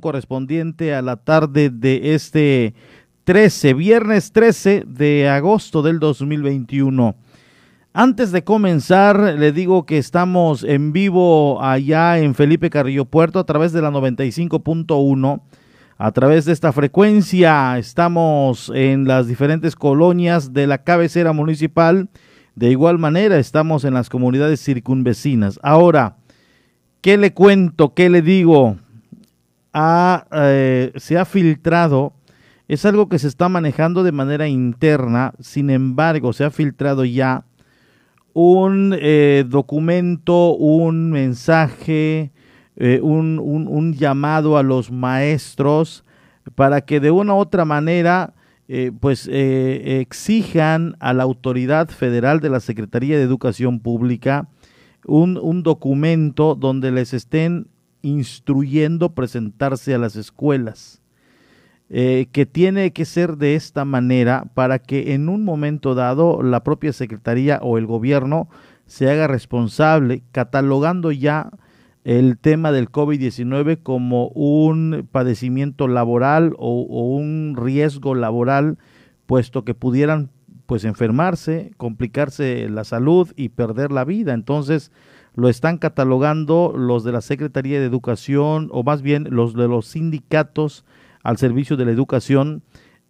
correspondiente a la tarde de este 13, viernes 13 de agosto del 2021. Antes de comenzar, le digo que estamos en vivo allá en Felipe Carrillo Puerto a través de la 95.1. A través de esta frecuencia estamos en las diferentes colonias de la cabecera municipal. De igual manera estamos en las comunidades circunvecinas. Ahora, ¿qué le cuento? ¿Qué le digo? Eh, se ha filtrado, es algo que se está manejando de manera interna, sin embargo, se ha filtrado ya un eh, documento, un mensaje, eh, un, un, llamado a los maestros para que de una u otra manera pues exijan a la autoridad federal de la Secretaría de Educación Pública un, un documento donde les estén instruyendo presentarse a las escuelas, eh, que tiene que ser de esta manera para que en un momento dado la propia Secretaría o el gobierno se haga responsable, catalogando ya el tema del COVID-19 como un padecimiento laboral o, o, un riesgo laboral, puesto que pudieran pues enfermarse, complicarse la salud y perder la vida. Entonces, lo están catalogando los de la Secretaría de Educación o más bien los de los sindicatos al servicio de la educación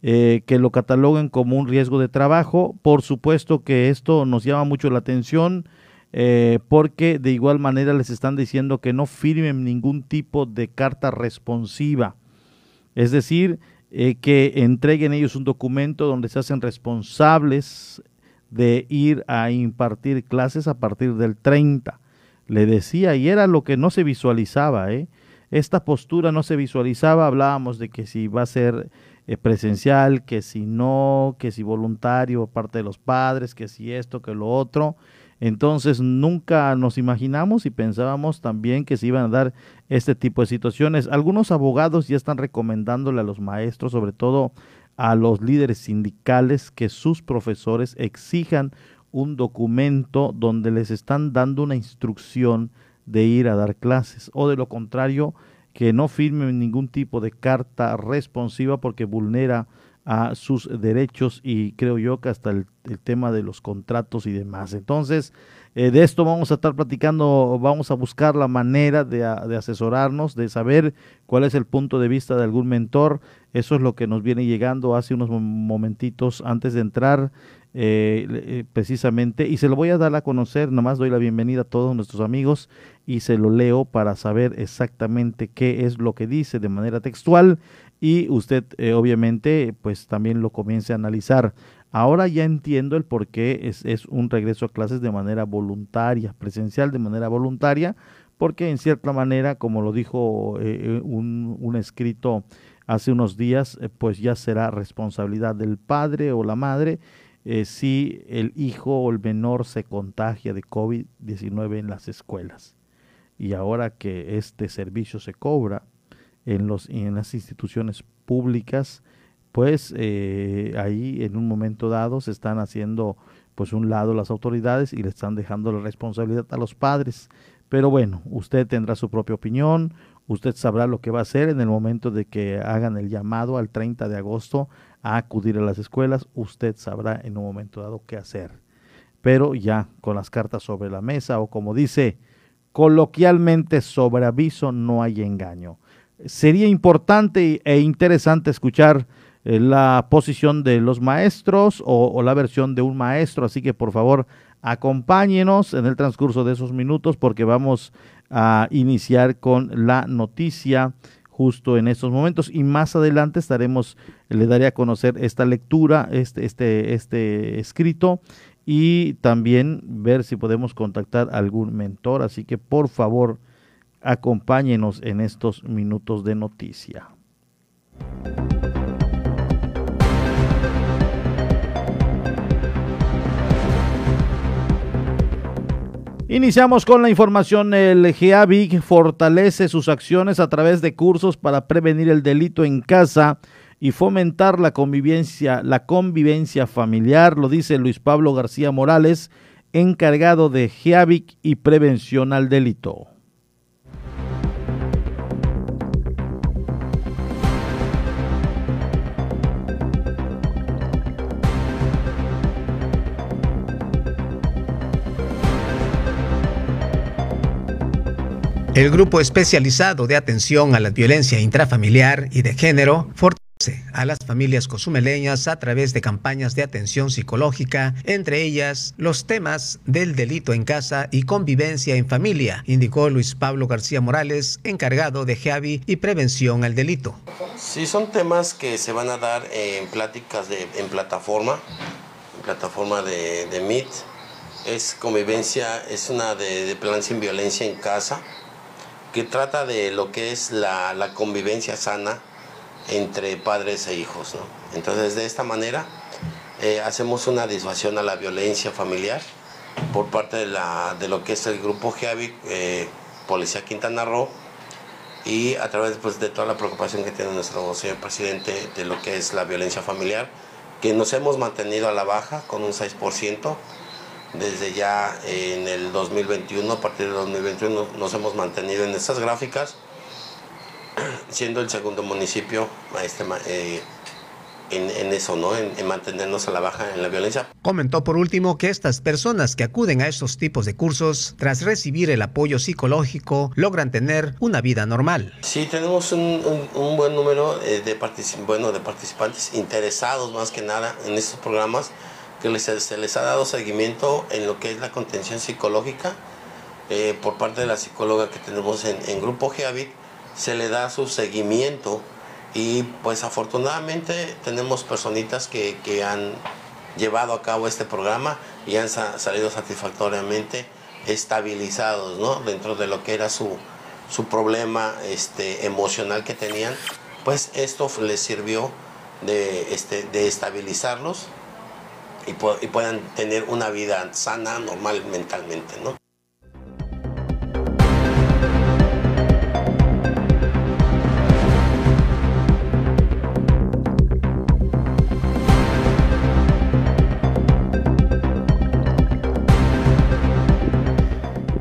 eh, que lo cataloguen como un riesgo de trabajo. Por supuesto que esto nos llama mucho la atención eh, porque de igual manera les están diciendo que no firmen ningún tipo de carta responsiva. Es decir, eh, que entreguen ellos un documento donde se hacen responsables de ir a impartir clases a partir del 30 le decía, y era lo que no se visualizaba, ¿eh? Esta postura no se visualizaba, hablábamos de que si va a ser eh, presencial, que si no, que si voluntario parte de los padres, que si esto, que lo otro. Entonces nunca nos imaginamos y pensábamos también que se iban a dar este tipo de situaciones. Algunos abogados ya están recomendándole a los maestros, sobre todo a los líderes sindicales, que sus profesores exijan un documento donde les están dando una instrucción de ir a dar clases o de lo contrario que no firmen ningún tipo de carta responsiva porque vulnera a sus derechos y creo yo que hasta el, tema de los contratos y demás. Entonces, eh, de esto vamos a estar platicando, vamos a buscar la manera de, de, asesorarnos, de saber cuál es el punto de vista de algún mentor. Eso es lo que nos viene llegando hace unos momentitos antes de entrar eh, eh, precisamente, y se lo voy a dar a conocer, nomás doy la bienvenida a todos nuestros amigos y se lo leo para saber exactamente qué es lo que dice de manera textual y usted eh, obviamente pues también lo comience a analizar. Ahora ya entiendo el por qué es, un regreso a clases de manera voluntaria, presencial de manera voluntaria, porque en cierta manera, como lo dijo un, un escrito hace unos días, pues ya será responsabilidad del padre o la madre eh, si el hijo o el menor se contagia de COVID-19 en las escuelas. Y ahora que este servicio se cobra en, los, en las instituciones públicas, pues eh, ahí en un momento dado se están haciendo pues un lado las autoridades y le están dejando la responsabilidad a los padres. Pero bueno, usted tendrá su propia opinión, usted sabrá lo que va a hacer en el momento de que hagan el llamado al 30 de agosto a acudir a las escuelas, usted sabrá en un momento dado qué hacer. Pero ya con las cartas sobre la mesa o como dice coloquialmente sobre aviso no hay engaño. Sería importante e interesante escuchar eh, la posición de los maestros o, o, la versión de un maestro, así que por favor acompáñenos en el transcurso de esos minutos porque vamos a iniciar con la noticia justo en estos momentos. Y más adelante estaremos le daré a conocer esta lectura este este este escrito y también ver si podemos contactar a algún mentor. Así que por favor acompáñenos en estos minutos de noticia Iniciamos con la información. El GEAVIC fortalece sus acciones a través de cursos para prevenir el delito en casa y fomentar la convivencia, la convivencia familiar, lo dice Luis Pablo García Morales, encargado de GEAVIC y prevención al delito. El grupo especializado de atención a la violencia intrafamiliar y de género fortalece a las familias cozumeleñas a través de campañas de atención psicológica, entre ellas los temas del delito en casa y convivencia en familia, indicó Luis Pablo García Morales, encargado de GEAVI y prevención al delito. Sí, son temas que se van a dar en pláticas en plataforma, en plataforma de, de Meet. Es convivencia, es una de, de plan sin violencia en casa que trata de lo que es la, convivencia sana entre padres e hijos. Entonces, de esta manera, eh, hacemos una disuasión a la violencia familiar por parte de, la, de lo que es el grupo GEAVIC, eh, Policía Quintana Roo, y a través pues, de toda la preocupación que tiene nuestro señor presidente de lo que es la violencia familiar, que nos hemos mantenido a la baja con un 6% desde ya en el 2021, a partir del 2021 nos hemos mantenido en estas gráficas, siendo el segundo municipio este, eh, en, eso, ¿no? En, en, mantenernos a la baja en la violencia. Comentó por último que estas personas que acuden a estos tipos de cursos, tras recibir el apoyo psicológico, logran tener una vida normal. Sí, tenemos un, un, buen número eh, de, bueno, de participantes interesados más que nada en estos programas se les ha dado seguimiento en lo que es la contención psicológica eh, por parte de la psicóloga que tenemos en, Grupo GEAVIC, se le da su seguimiento y pues afortunadamente tenemos personitas que, han llevado a cabo este programa y han salido satisfactoriamente estabilizados ¿no? dentro de lo que era su, su problema este, emocional que tenían, pues esto les sirvió de, este, de estabilizarlos y, puedan tener una vida sana, normal mentalmente, ¿no?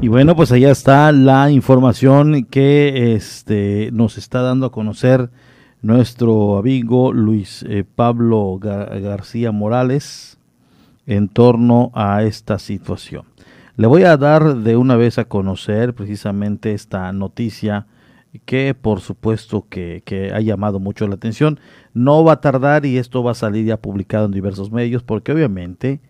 Y bueno, pues allá está la información que este, nos está dando a conocer nuestro amigo Luis eh, Pablo García Morales, en torno a esta situación. Le voy a dar de una vez a conocer precisamente esta noticia que por supuesto que, ha llamado mucho la atención. No va a tardar y esto va a salir ya publicado en diversos medios porque obviamente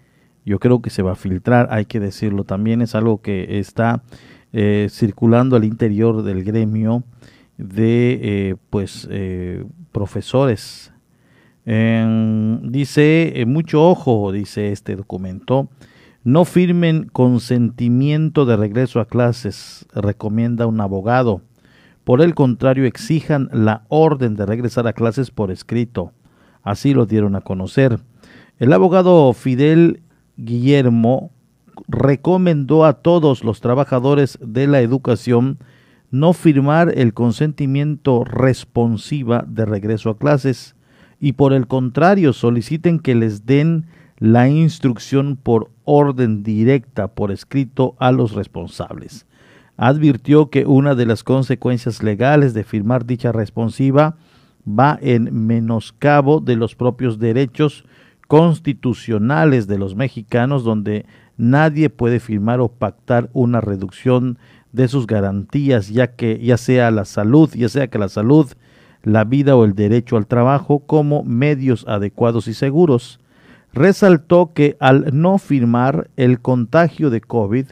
yo creo que se va a filtrar, hay que decirlo también, es algo que está eh, circulando al interior del gremio de eh, pues eh, profesores dice, eh, mucho ojo, dice este documento, no firmen consentimiento de regreso a clases, recomienda un abogado. Por el contrario, exijan la orden de regresar a clases por escrito. Así lo dieron a conocer. El abogado Fidel Guillermo recomendó a todos los trabajadores de la educación no firmar el consentimiento responsiva de regreso a clases y por el contrario soliciten que les den la instrucción por orden directa por escrito a los responsables. Advirtió que una de las consecuencias legales de firmar dicha responsiva va en menoscabo de los propios derechos constitucionales de los mexicanos donde nadie puede firmar o pactar una reducción de sus garantías ya que ya sea la salud, ya sea que la salud la vida o el derecho al trabajo como medios adecuados y seguros. Resaltó que al no firmar el contagio de COVID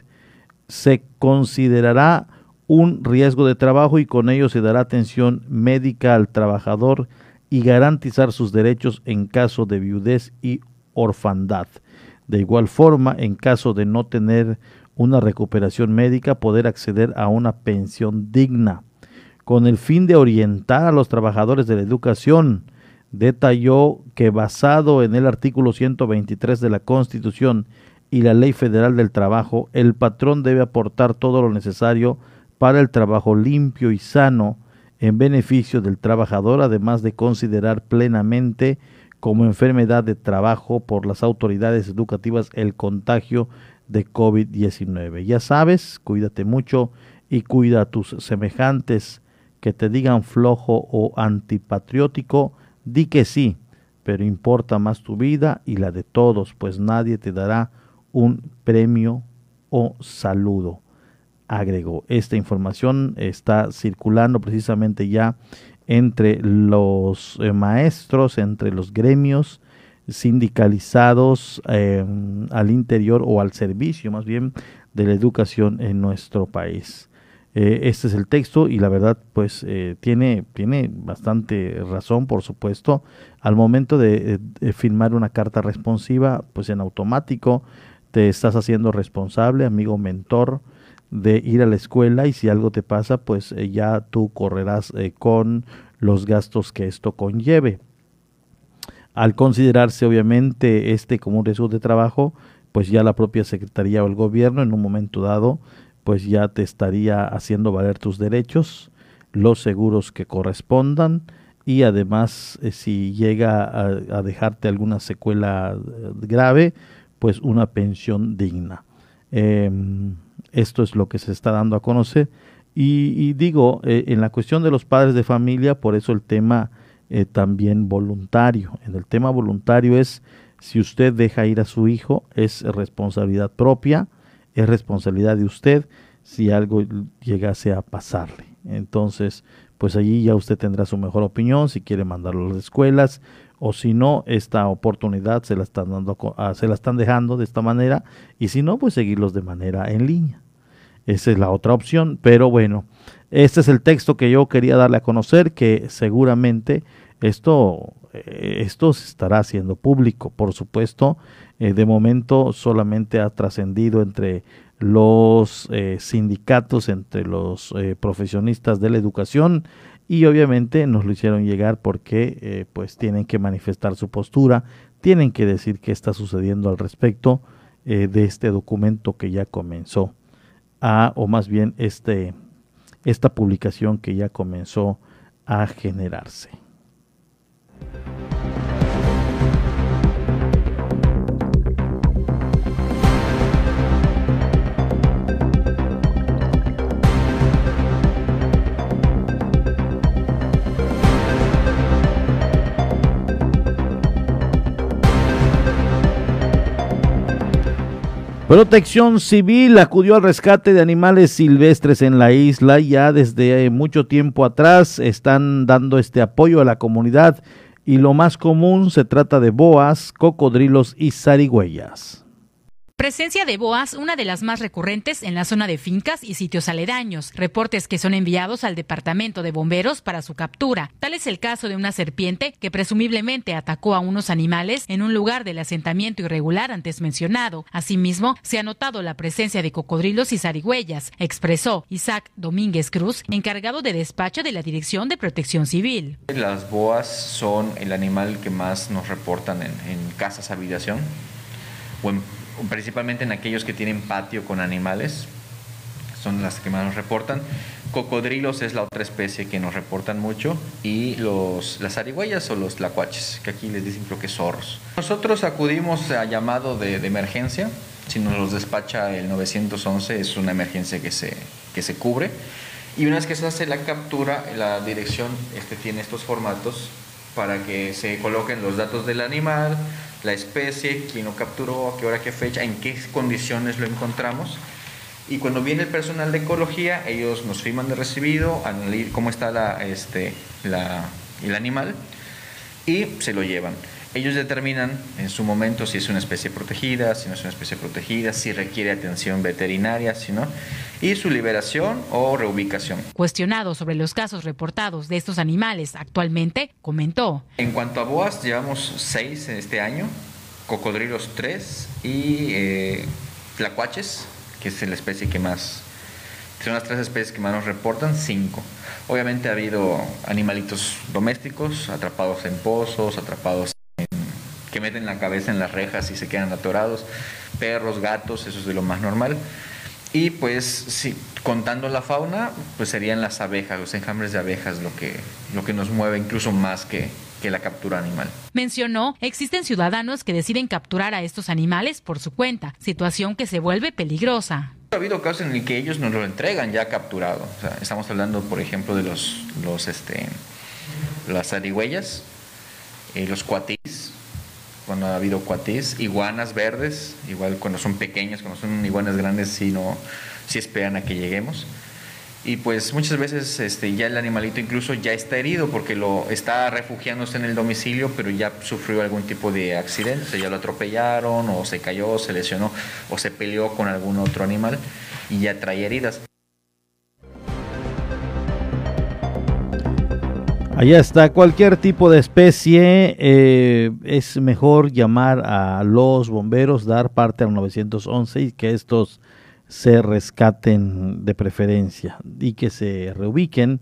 se considerará un riesgo de trabajo y con ello se dará atención médica al trabajador y garantizar sus derechos en caso de viudez y orfandad. De igual forma, en caso de no tener una recuperación médica, poder acceder a una pensión digna con el fin de orientar a los trabajadores de la educación. Detalló que basado en el artículo 123 de la Constitución y la Ley Federal del Trabajo, el patrón debe aportar todo lo necesario para el trabajo limpio y sano en beneficio del trabajador, además de considerar plenamente como enfermedad de trabajo por las autoridades educativas el contagio de COVID-19. Ya sabes, cuídate mucho y cuida a tus semejantes que te digan flojo o antipatriótico, di que sí, pero importa más tu vida y la de todos, pues nadie te dará un premio o saludo. agregó. Esta información está circulando precisamente ya entre los eh, maestros, entre los gremios sindicalizados eh, al interior o al servicio más bien de la educación en nuestro país. Eh, este es el texto y la verdad pues tiene, tiene bastante razón por supuesto. Al momento de, de, firmar una carta responsiva pues en automático te estás haciendo responsable, amigo mentor, de ir a la escuela y si algo te pasa, pues eh, ya tú correrás eh, con los gastos que esto conlleve. Al considerarse obviamente este como un riesgo de trabajo, pues ya la propia Secretaría o el gobierno en un momento dado, pues ya te estaría haciendo valer tus derechos, los seguros que correspondan y además eh, si llega a, dejarte alguna secuela grave, pues una pensión digna. Eh, esto es lo que se está dando a conocer. Y, digo, eh, en la cuestión de los padres de familia, por eso el tema eh, también voluntario. En el tema voluntario es, si usted deja ir a su hijo, es responsabilidad propia, es responsabilidad de usted si algo llegase a pasarle. Entonces, pues allí ya usted tendrá su mejor opinión, si quiere mandarlo a las escuelas, o si no, esta oportunidad se la están dando, se la están dejando de esta manera, y si no, pues seguirlos de manera en línea. Esa es la otra opción, pero bueno, este es el texto que yo quería darle a conocer, que seguramente esto, esto se estará haciendo público, por supuesto, eh, de momento solamente ha trascendido entre los eh, sindicatos, entre los profesionistas de la educación y obviamente nos lo hicieron llegar porque pues tienen que manifestar su postura, tienen que decir qué está sucediendo al respecto de este documento que ya comenzó o más bien este, esta publicación que ya comenzó a generarse. Protección Civil acudió al rescate de animales silvestres en la isla. Ya desde mucho tiempo atrás están dando este apoyo a la comunidad y lo más común se trata de boas, cocodrilos y zarigüeyas. Presencia de boas, una de las más recurrentes en la zona de fincas y sitios aledaños. Reportes que son enviados al departamento de bomberos para su captura. Tal es el caso de una serpiente que presumiblemente atacó a unos animales en un lugar del asentamiento irregular antes mencionado. Asimismo, se ha notado la presencia de cocodrilos y zarigüeyas, expresó Isaac Domínguez Cruz, encargado de despacho de la Dirección de Protección Civil. Las boas son el animal que más nos reportan en, en casas habitación o en principalmente en aquellos que tienen patio con animales, son las que más nos reportan. Cocodrilos es la otra especie que nos reportan mucho y los, las arigüeyas o los tlacuaches, que aquí les dicen creo que zorros. Nosotros acudimos a llamado de, de, emergencia, si nos los despacha el 911 es una emergencia que se, que se cubre y una vez que se hace la captura, la dirección este, tiene estos formatos para que se coloquen los datos del animal, la especie, quién lo capturó, a qué hora, qué fecha, en qué condiciones lo encontramos. Y cuando viene el personal de ecología, ellos nos firman de recibido, analizan cómo está la, este, la, el animal y se lo llevan. Ellos determinan en su momento si es una especie protegida, si no es una especie protegida, si requiere atención veterinaria, si no, y su liberación o reubicación. Cuestionado sobre los casos reportados de estos animales actualmente, comentó. En cuanto a boas, llevamos seis en este año, cocodrilos tres y eh, tlacuaches, que es la especie que más, son las tres especies que más nos reportan, cinco. Obviamente ha habido animalitos domésticos atrapados en pozos, atrapados que meten la cabeza en las rejas y se quedan atorados, perros, gatos, eso es de lo más normal. Y pues sí, contando la fauna, pues serían las abejas, los enjambres de abejas lo que, lo que nos mueve incluso más que, que la captura animal. Mencionó, existen ciudadanos que deciden capturar a estos animales por su cuenta, situación que se vuelve peligrosa. Ha habido casos en el que ellos nos lo entregan ya capturado. estamos hablando, por ejemplo, de los, los este, las zarigüeyas, eh, los cuatis, cuando ha habido cuatis, iguanas verdes, igual cuando son pequeñas, cuando son iguanas grandes, sí, no, sí esperan a que lleguemos. Y pues muchas veces este, ya el animalito incluso ya está herido porque lo está refugiándose en el domicilio, pero ya sufrió algún tipo de accidente, o sea, ya lo atropellaron o se cayó, se lesionó o se peleó con algún otro animal y ya trae heridas. Allá está, cualquier tipo de especie, eh, es mejor llamar a los bomberos, dar parte al 911 y que estos se rescaten de preferencia y que se reubiquen,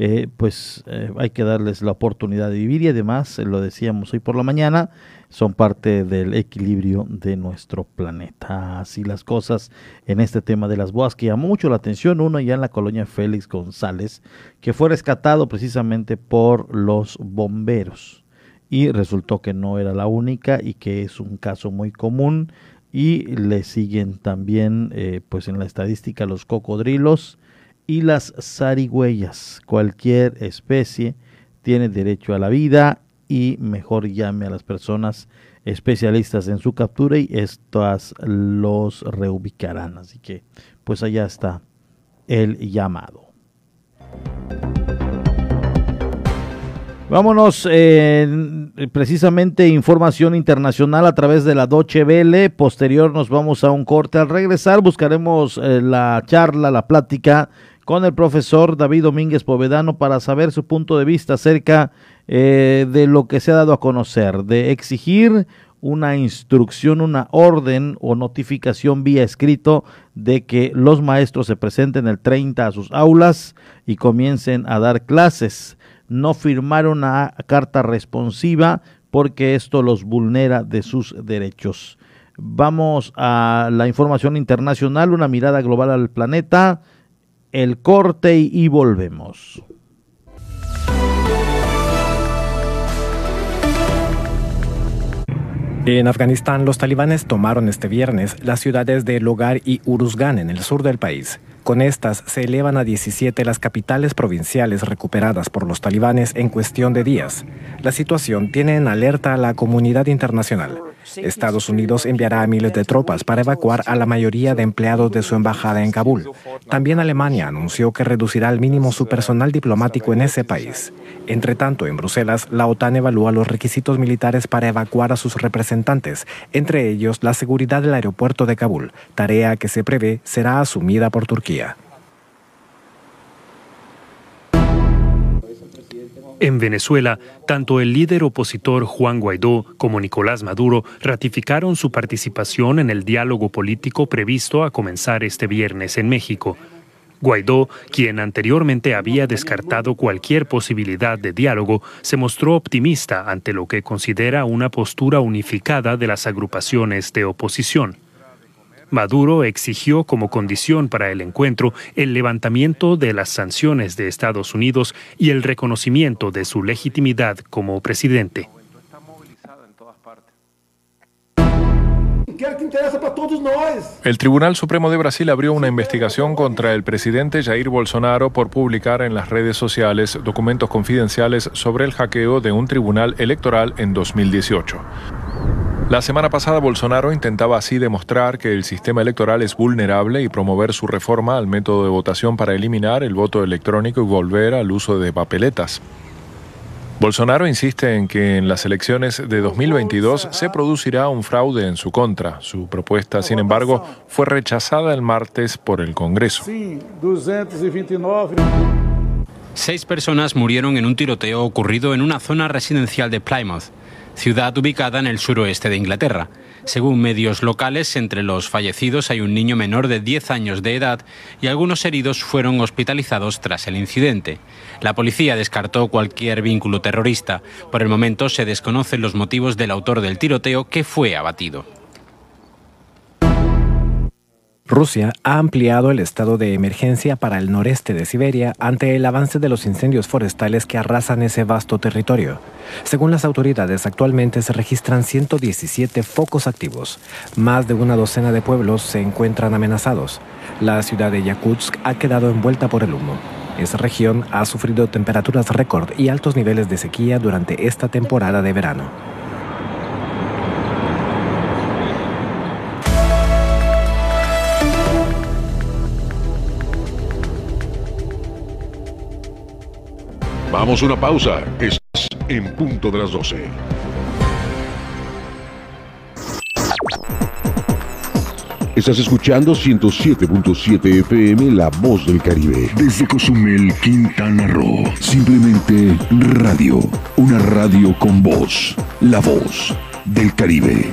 eh, pues eh, hay que darles la oportunidad de vivir y además, lo decíamos hoy por la mañana, son parte del equilibrio de nuestro planeta. Así las cosas en este tema de las boas que llamó mucho la atención, uno ya en la colonia Félix González, que fue rescatado precisamente por los bomberos y resultó que no era la única y que es un caso muy común y le siguen también eh, pues en la estadística los cocodrilos y las zarigüeyas. Cualquier especie tiene derecho a la vida y mejor llame a las personas especialistas en su captura y estas los reubicarán. Así que pues allá está el llamado. Vámonos, precisamente información internacional a través de la Doche Vele. Posterior nos vamos a un corte. Al regresar buscaremos eh, la charla, la plática con el profesor David Domínguez Povedano para saber su punto de vista acerca eh, de lo que se ha dado a conocer, de exigir una instrucción, una orden o notificación vía escrito de que los maestros se presenten el 30 a sus aulas y comiencen a dar clases no firmar una carta responsiva porque esto los vulnera de sus derechos. Vamos a la información internacional, una mirada global al planeta, el corte y volvemos. En Afganistán, los talibanes tomaron este viernes las ciudades de Logar y Uruzgan en el sur del país. Con estas se elevan a 17 las capitales provinciales recuperadas por los talibanes en cuestión de días. La situación tiene en alerta a la comunidad internacional. Estados Unidos enviará a miles de tropas para evacuar a la mayoría de empleados de su embajada en Kabul. También Alemania anunció que reducirá al mínimo su personal diplomático en ese país. Entre tanto, en Bruselas, la OTAN evalúa los requisitos militares para evacuar a sus representantes, entre ellos la seguridad del aeropuerto de Kabul, tarea que se prevé será asumida por Turquía. En Venezuela, tanto el líder opositor Juan Guaidó como Nicolás Maduro ratificaron su participación en el diálogo político previsto a comenzar este viernes en México. Guaidó, quien anteriormente había descartado cualquier posibilidad de diálogo, se mostró optimista ante lo que considera una postura unificada de las agrupaciones de oposición. Maduro exigió como condición para el encuentro el levantamiento de las sanciones de Estados Unidos y el reconocimiento de su legitimidad como presidente. El Tribunal Supremo de Brasil abrió una investigación contra el presidente Jair Bolsonaro por publicar en las redes sociales documentos confidenciales sobre el hackeo de un tribunal electoral en 2018. La semana pasada Bolsonaro intentaba así demostrar que el sistema electoral es vulnerable y promover su reforma al método de votación para eliminar el voto electrónico y volver al uso de papeletas. Bolsonaro insiste en que en las elecciones de 2022 se producirá un fraude en su contra. Su propuesta, sin embargo, fue rechazada el martes por el Congreso. Seis personas murieron en un tiroteo ocurrido en una zona residencial de Plymouth ciudad ubicada en el suroeste de Inglaterra. Según medios locales, entre los fallecidos hay un niño menor de 10 años de edad y algunos heridos fueron hospitalizados tras el incidente. La policía descartó cualquier vínculo terrorista. Por el momento se desconocen los motivos del autor del tiroteo que fue abatido. Rusia ha ampliado el estado de emergencia para el noreste de Siberia ante el avance de los incendios forestales que arrasan ese vasto territorio. Según las autoridades, actualmente se registran 117 focos activos. Más de una docena de pueblos se encuentran amenazados. La ciudad de Yakutsk ha quedado envuelta por el humo. Esa región ha sufrido temperaturas récord y altos niveles de sequía durante esta temporada de verano. Vamos a una pausa. Es en punto de las 12. Estás escuchando 107.7 FM La Voz del Caribe. Desde Cozumel, Quintana Roo. Simplemente radio. Una radio con voz. La Voz del Caribe.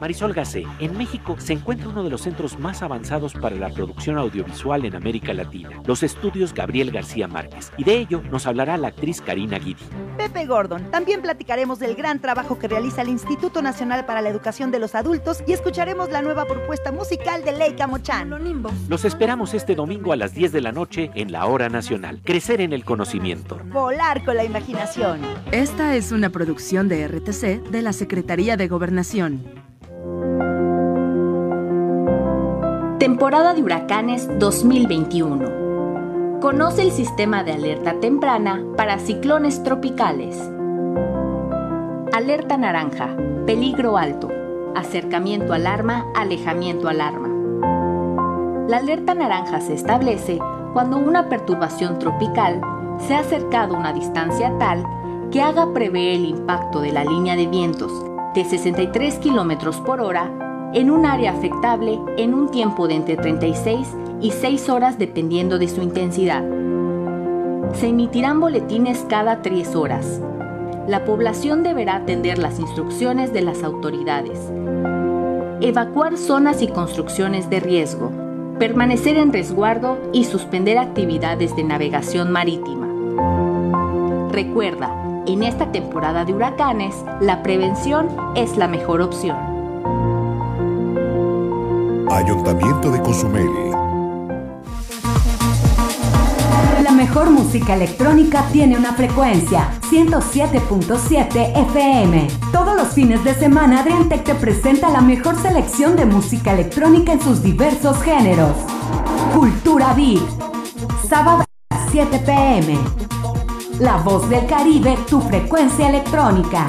Marisol Gacé, en México se encuentra uno de los centros más avanzados para la producción audiovisual en América Latina, los estudios Gabriel García Márquez, y de ello nos hablará la actriz Karina Guidi. Pepe Gordon, también platicaremos del gran trabajo que realiza el Instituto Nacional para la Educación de los Adultos y escucharemos la nueva propuesta musical de Leica Mochan. Los esperamos este domingo a las 10 de la noche en la Hora Nacional. Crecer en el conocimiento. Volar con la imaginación. Esta es una producción de RTC de la Secretaría de Gobernación. Temporada de huracanes 2021. Conoce el sistema de alerta temprana para ciclones tropicales. Alerta naranja, peligro alto. Acercamiento alarma, alejamiento alarma. La alerta naranja se establece cuando una perturbación tropical se ha acercado a una distancia tal que haga prever el impacto de la línea de vientos de 63 km por hora en un área afectable en un tiempo de entre 36 y 6 horas dependiendo de su intensidad. Se emitirán boletines cada 3 horas. La población deberá atender las instrucciones de las autoridades. Evacuar zonas y construcciones de riesgo. Permanecer en resguardo y suspender actividades de navegación marítima. Recuerda, en esta temporada de huracanes, la prevención es la mejor opción. Ayuntamiento de Cozumel. La mejor música electrónica tiene una frecuencia, 107.7 FM. Todos los fines de semana Adriantec te presenta la mejor selección de música electrónica en sus diversos géneros. Cultura Beat. Sábado a las 7 pm. La voz del Caribe, tu frecuencia electrónica.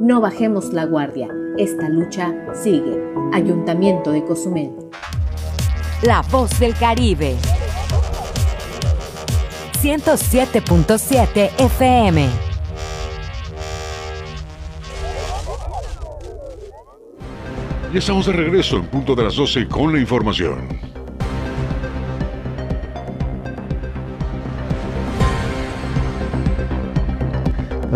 No bajemos la guardia. Esta lucha sigue. Ayuntamiento de Cozumel. La voz del Caribe. 107.7 FM. Ya estamos de regreso en punto de las 12 con la información.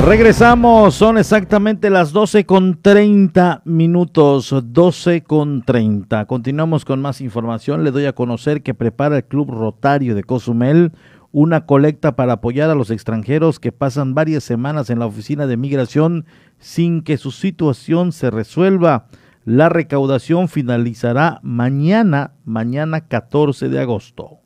Regresamos, son exactamente las 12 con 30 minutos, 12 con 30. Continuamos con más información. Le doy a conocer que prepara el Club Rotario de Cozumel una colecta para apoyar a los extranjeros que pasan varias semanas en la oficina de migración sin que su situación se resuelva. La recaudación finalizará mañana, mañana 14 de agosto.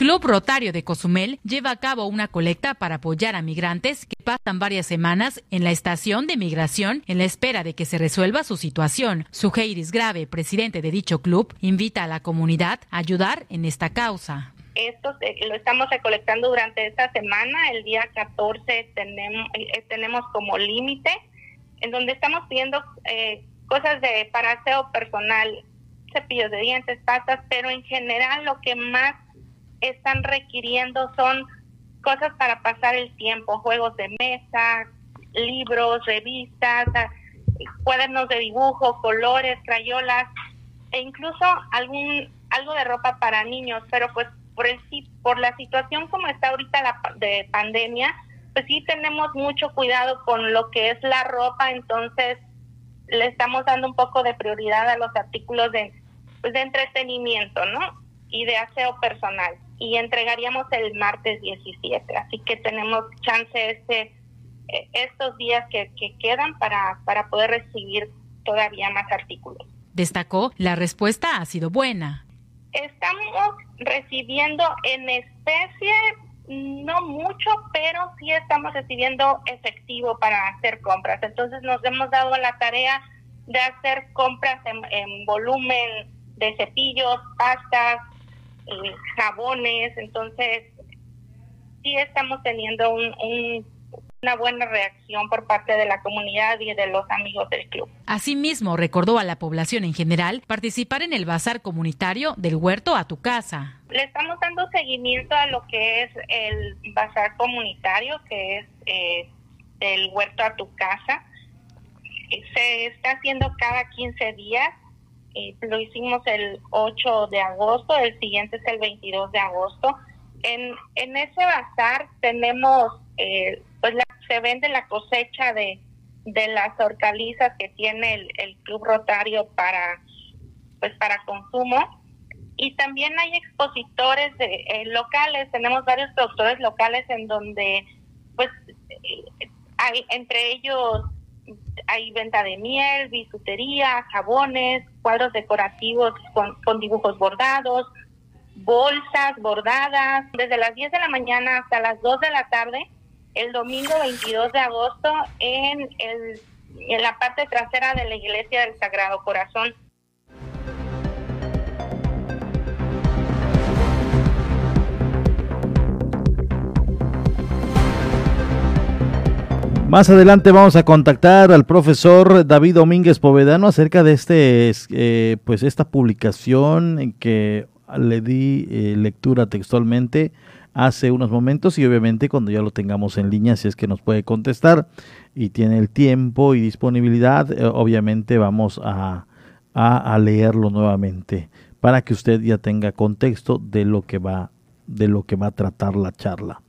Club Rotario de Cozumel lleva a cabo una colecta para apoyar a migrantes que pasan varias semanas en la estación de migración en la espera de que se resuelva su situación. Sujeiris Grave, presidente de dicho club, invita a la comunidad a ayudar en esta causa. Esto lo estamos recolectando durante esta semana. El día 14 tenemos, eh, tenemos como límite en donde estamos pidiendo eh, cosas de para aseo personal, cepillos de dientes, pastas, pero en general lo que más están requiriendo son cosas para pasar el tiempo, juegos de mesa, libros, revistas, cuadernos de dibujo, colores, crayolas e incluso algún algo de ropa para niños, pero pues por el por la situación como está ahorita la de pandemia, pues sí tenemos mucho cuidado con lo que es la ropa, entonces le estamos dando un poco de prioridad a los artículos de, pues, de entretenimiento, ¿no? Y de aseo personal. Y entregaríamos el martes 17, así que tenemos chance este eh, estos días que, que quedan para, para poder recibir todavía más artículos. Destacó, la respuesta ha sido buena. Estamos recibiendo en especie, no mucho, pero sí estamos recibiendo efectivo para hacer compras. Entonces nos hemos dado la tarea de hacer compras en, volumen de cepillos, pastas, eh, jabones. Entonces sí estamos teniendo un una buena reacción por parte de la comunidad y de los amigos del club. Asimismo, recordó a la población en general participar en el bazar comunitario del huerto a tu casa. Le estamos dando seguimiento a lo que es el bazar comunitario, que es eh, el huerto a tu casa. Se está haciendo cada 15 días. Eh, lo hicimos el 8 de agosto, el siguiente es el 22 de agosto. En, en ese bazar tenemos eh, pues se vende la cosecha de, las hortalizas que tiene el, Club Rotario para, pues para consumo. Y también hay expositores de, eh, locales, tenemos varios productores locales en donde, pues, eh, hay entre ellos hay venta de miel, bisutería, jabones, cuadros decorativos con, con dibujos bordados, bolsas bordadas, desde las 10 de la mañana hasta las 2 de la tarde el domingo 22 de agosto en, el, en la parte trasera de la iglesia del Sagrado Corazón. Más adelante vamos a contactar al profesor David Domínguez Povedano acerca de este, eh, pues esta publicación en que le di eh, lectura textualmente hace unos momentos y obviamente cuando ya lo tengamos en línea, si es que nos puede contestar y tiene el tiempo y disponibilidad, eh, obviamente vamos a, a, leerlo nuevamente para que usted ya tenga contexto de lo que va de lo que va a tratar la charla.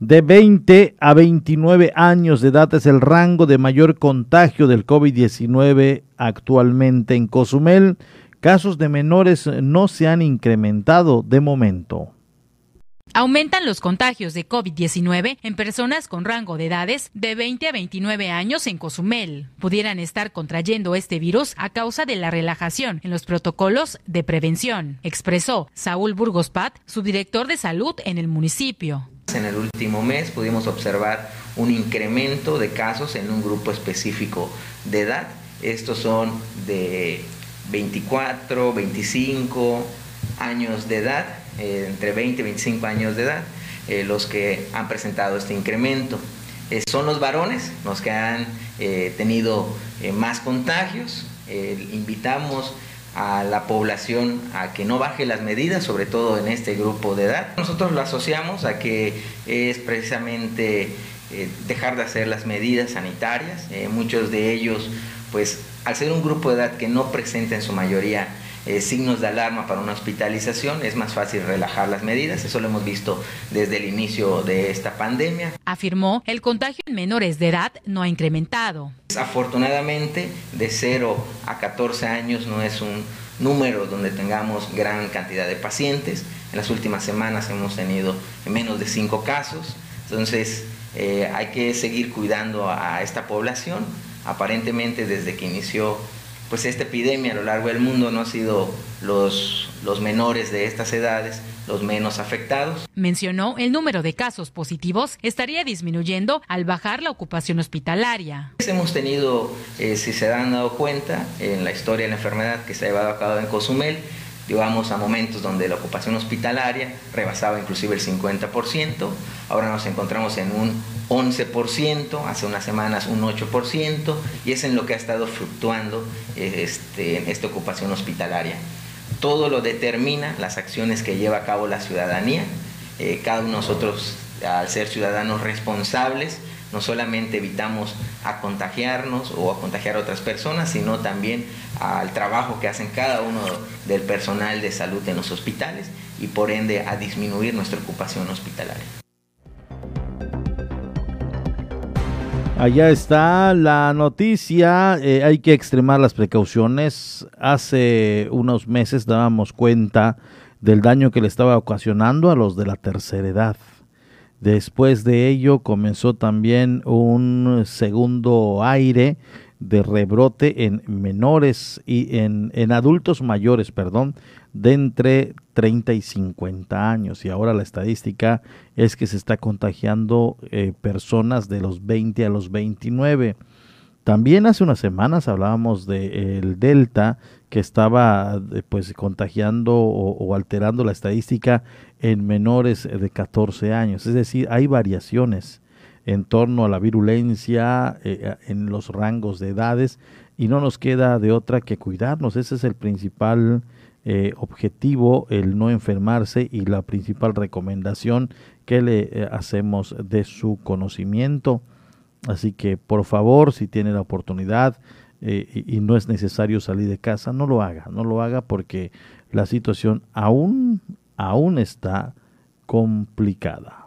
De 20 a 29 años de edad es el rango de mayor contagio del COVID-19 actualmente en Cozumel. Casos de menores no se han incrementado de momento. Aumentan los contagios de COVID-19 en personas con rango de edades de 20 a 29 años en Cozumel. Pudieran estar contrayendo este virus a causa de la relajación en los protocolos de prevención, expresó Saúl Burgospat, subdirector de salud en el municipio. En el último mes pudimos observar un incremento de casos en un grupo específico de edad. Estos son de 24, 25 años de edad eh, entre 20 y 25 años de edad, eh, los que han presentado este incremento. Eh, son los varones los que han tenido más contagios. invitamos a la población a que no baje las medidas, sobre todo en este grupo de edad. Nosotros lo asociamos a que es precisamente dejar de hacer las medidas sanitarias. muchos de ellos, pues al ser un grupo de edad que no presenta en su mayoría eh, signos de alarma para una hospitalización, es más fácil relajar las medidas. Eso lo hemos visto desde el inicio de esta pandemia. Afirmó, el contagio en menores de edad no ha incrementado. Afortunadamente, de 0 a 14 años no es un número donde tengamos gran cantidad de pacientes. En las últimas semanas hemos tenido menos de 5 casos. Entonces, eh, hay que seguir cuidando a esta población. Aparentemente, desde que inició pues esta epidemia a lo largo del mundo no ha sido los, los menores de estas edades los menos afectados. Mencionó el número de casos positivos estaría disminuyendo al bajar la ocupación hospitalaria. Hemos tenido, eh, si se han dado cuenta, en la historia de la enfermedad que se ha llevado a cabo en Cozumel, Llevamos a momentos donde la ocupación hospitalaria rebasaba inclusive el 50%, ahora nos encontramos en un 11%, hace unas semanas un 8%, y es en lo que ha estado fluctuando este, esta ocupación hospitalaria. Todo lo determina las acciones que lleva a cabo la ciudadanía. Eh, cada uno de nosotros, al ser ciudadanos responsables, no solamente evitamos a contagiarnos o a contagiar a otras personas, sino también al trabajo que hacen cada uno del personal de salud en los hospitales y por ende a disminuir nuestra ocupación hospitalaria. Allá está la noticia, eh, hay que extremar las precauciones. Hace unos meses dábamos cuenta del daño que le estaba ocasionando a los de la tercera edad. Después de ello comenzó también un segundo aire de rebrote en menores y en, en adultos mayores, perdón, de entre 30 y 50 años. Y ahora la estadística es que se está contagiando eh, personas de los 20 a los 29. También hace unas semanas hablábamos del Delta que estaba eh, pues contagiando o, alterando la estadística en menores de 14 años. Es decir, hay variaciones en torno a la virulencia eh, en los rangos de edades y no nos queda de otra que cuidarnos. Ese es el principal eh, objetivo el no enfermarse y la principal recomendación que le eh, hacemos de su conocimiento. Así que por favor, si tiene la oportunidad eh, y, no es necesario salir de casa, no lo haga, no lo haga porque la situación aún, aún está complicada.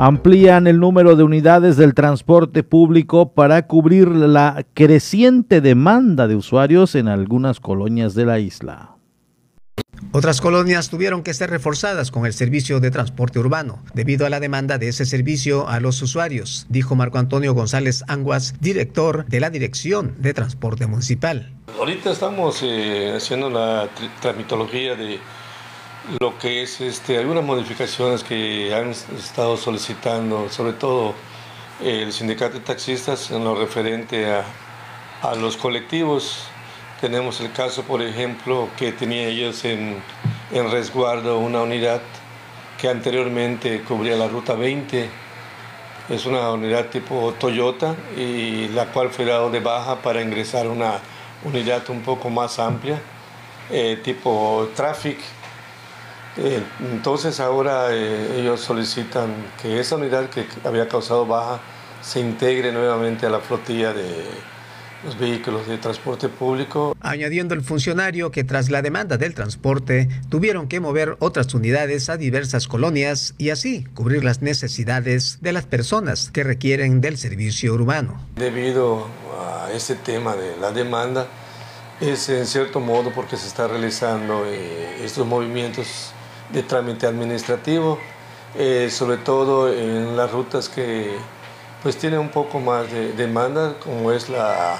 Amplían el número de unidades del transporte público para cubrir la creciente demanda de usuarios en algunas colonias de la isla. Otras colonias tuvieron que ser reforzadas con el servicio de transporte urbano debido a la demanda de ese servicio a los usuarios, dijo Marco Antonio González Anguas, director de la Dirección de Transporte Municipal. Ahorita estamos eh, haciendo la tramitología de lo que es este, algunas modificaciones que han estado solicitando, sobre todo el sindicato de taxistas en lo referente a, a los colectivos. Tenemos el caso, por ejemplo, que tenía ellos en, en resguardo una unidad que anteriormente cubría la ruta 20. Es una unidad tipo Toyota y la cual fue dado de baja para ingresar una unidad un poco más amplia, eh, tipo Traffic eh, entonces ahora eh, ellos solicitan que esa unidad que había causado baja se integre nuevamente a la flotilla de los vehículos de transporte público. Añadiendo el funcionario que tras la demanda del transporte tuvieron que mover otras unidades a diversas colonias y así cubrir las necesidades de las personas que requieren del servicio urbano. Debido a ese tema de la demanda, es en cierto modo porque se está realizando eh, estos movimientos de trámite administrativo, eh, sobre todo en las rutas que pues tienen un poco más de demanda, como es la,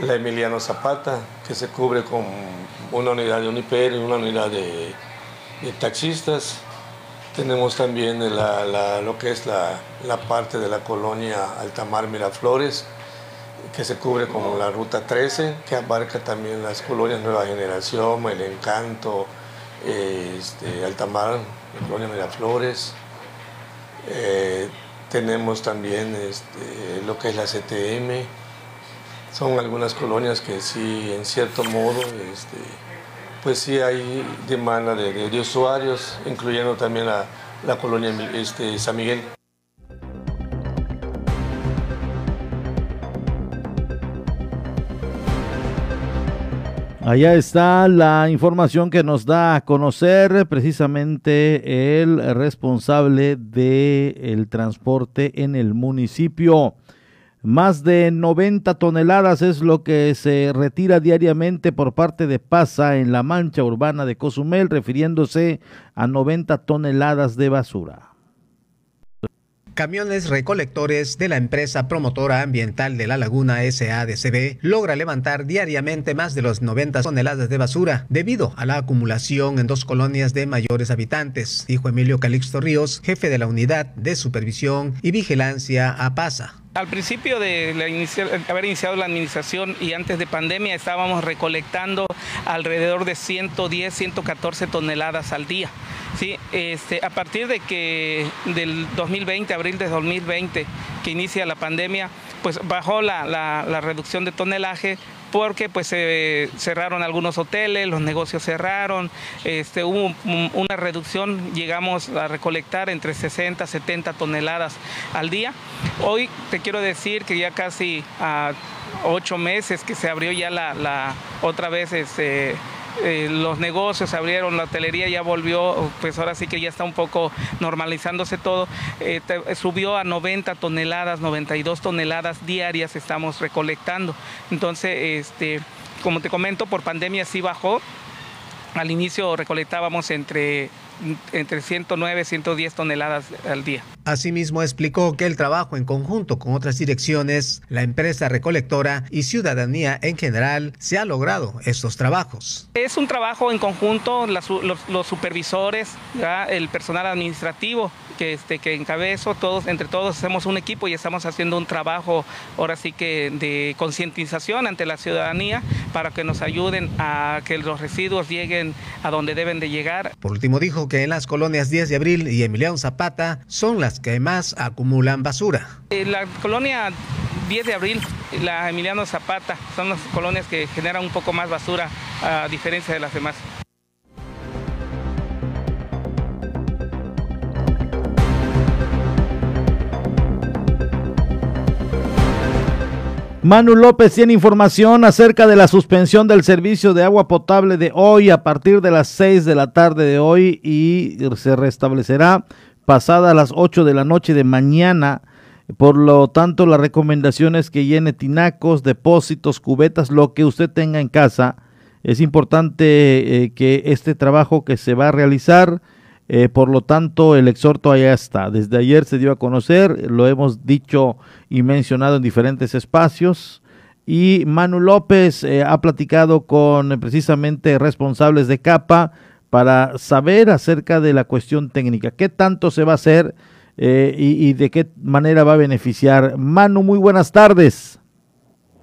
la Emiliano Zapata, que se cubre con una unidad de Uniper y una unidad de, taxistas. Tenemos también lo que es la, la, parte de la colonia Altamar Miraflores, que se cubre con la ruta 13, que abarca también las colonias Nueva Generación, El Encanto, este, Altamar, Colonia Miraflores. Eh, tenemos también este, lo que es la CTM. Son algunas colonias que sí, en cierto modo, este, pues sí hay demanda de, usuarios, incluyendo también la, la colonia este, San Miguel. Allá está la información que nos da a conocer precisamente el responsable del transporte en el municipio. Más de 90 toneladas es lo que se retira diariamente por parte de PASA en la mancha urbana de Cozumel, refiriéndose a 90 toneladas de basura camiones recolectores de la empresa promotora ambiental de la Laguna SADCB logra levantar diariamente más de los 90 toneladas de basura debido a la acumulación en dos colonias de mayores habitantes, dijo Emilio Calixto Ríos, jefe de la unidad de supervisión y vigilancia a PASA. Al principio de haber iniciado la administración y antes de pandemia estábamos recolectando alrededor de 110, 114 toneladas al día. Sí, este, a partir de que del 2020, abril de 2020, que inicia la pandemia, pues bajó la, la reducción de tonelaje porque pues se cerraron algunos hoteles, los negocios cerraron, este, hubo una reducción, llegamos a recolectar entre 60 70 toneladas al día. Hoy te quiero decir que ya casi a ocho meses que se abrió ya la, la otra vez este, eh, los negocios se abrieron, la hotelería ya volvió, pues ahora sí que ya está un poco normalizándose todo, eh, subió a 90 toneladas, 92 toneladas diarias estamos recolectando. Entonces, este, como te comento, por pandemia sí bajó. Al inicio recolectábamos entre entre 109 y 110 toneladas al día. Asimismo, explicó que el trabajo en conjunto con otras direcciones, la empresa recolectora y ciudadanía en general se ha logrado estos trabajos. Es un trabajo en conjunto, los, supervisores, el personal administrativo que, este, que encabezo, todos, entre todos hacemos un equipo y estamos haciendo un trabajo ahora sí que de concientización ante la ciudadanía para que nos ayuden a que los residuos lleguen a donde deben de llegar. Por último dijo que en las colonias 10 de abril y Emiliano Zapata son las que más acumulan basura. Eh, la colonia 10 de abril, la Emiliano Zapata, son las colonias que generan un poco más basura a diferencia de las demás. Manu López tiene información acerca de la suspensión del servicio de agua potable de hoy a partir de las 6 de la tarde de hoy y se restablecerá pasada las 8 de la noche de mañana. Por lo tanto, la recomendación es que llene tinacos, depósitos, cubetas, lo que usted tenga en casa. Es importante eh, que este trabajo que se va a realizar eh, por lo tanto, el exhorto allá está. Desde ayer se dio a conocer, lo hemos dicho y mencionado en diferentes espacios. Y Manu López eh, ha platicado con eh, precisamente responsables de CAPA para saber acerca de la cuestión técnica, qué tanto se va a hacer y, de qué manera va a beneficiar. Manu, muy buenas tardes.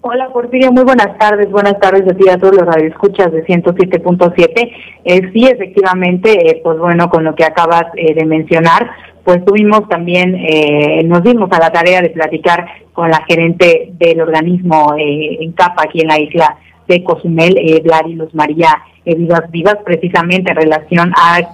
Hola Porfirio, muy buenas tardes, buenas tardes a ti a todos los radioescuchas de 107.7. Eh, sí, efectivamente, eh, pues bueno, con lo que acabas eh, de mencionar, pues tuvimos también, eh, nos dimos a la tarea de platicar con la gerente del organismo en CAPA aquí en la isla de Cozumel, eh, Luz María Vivas Vivas, precisamente en relación al,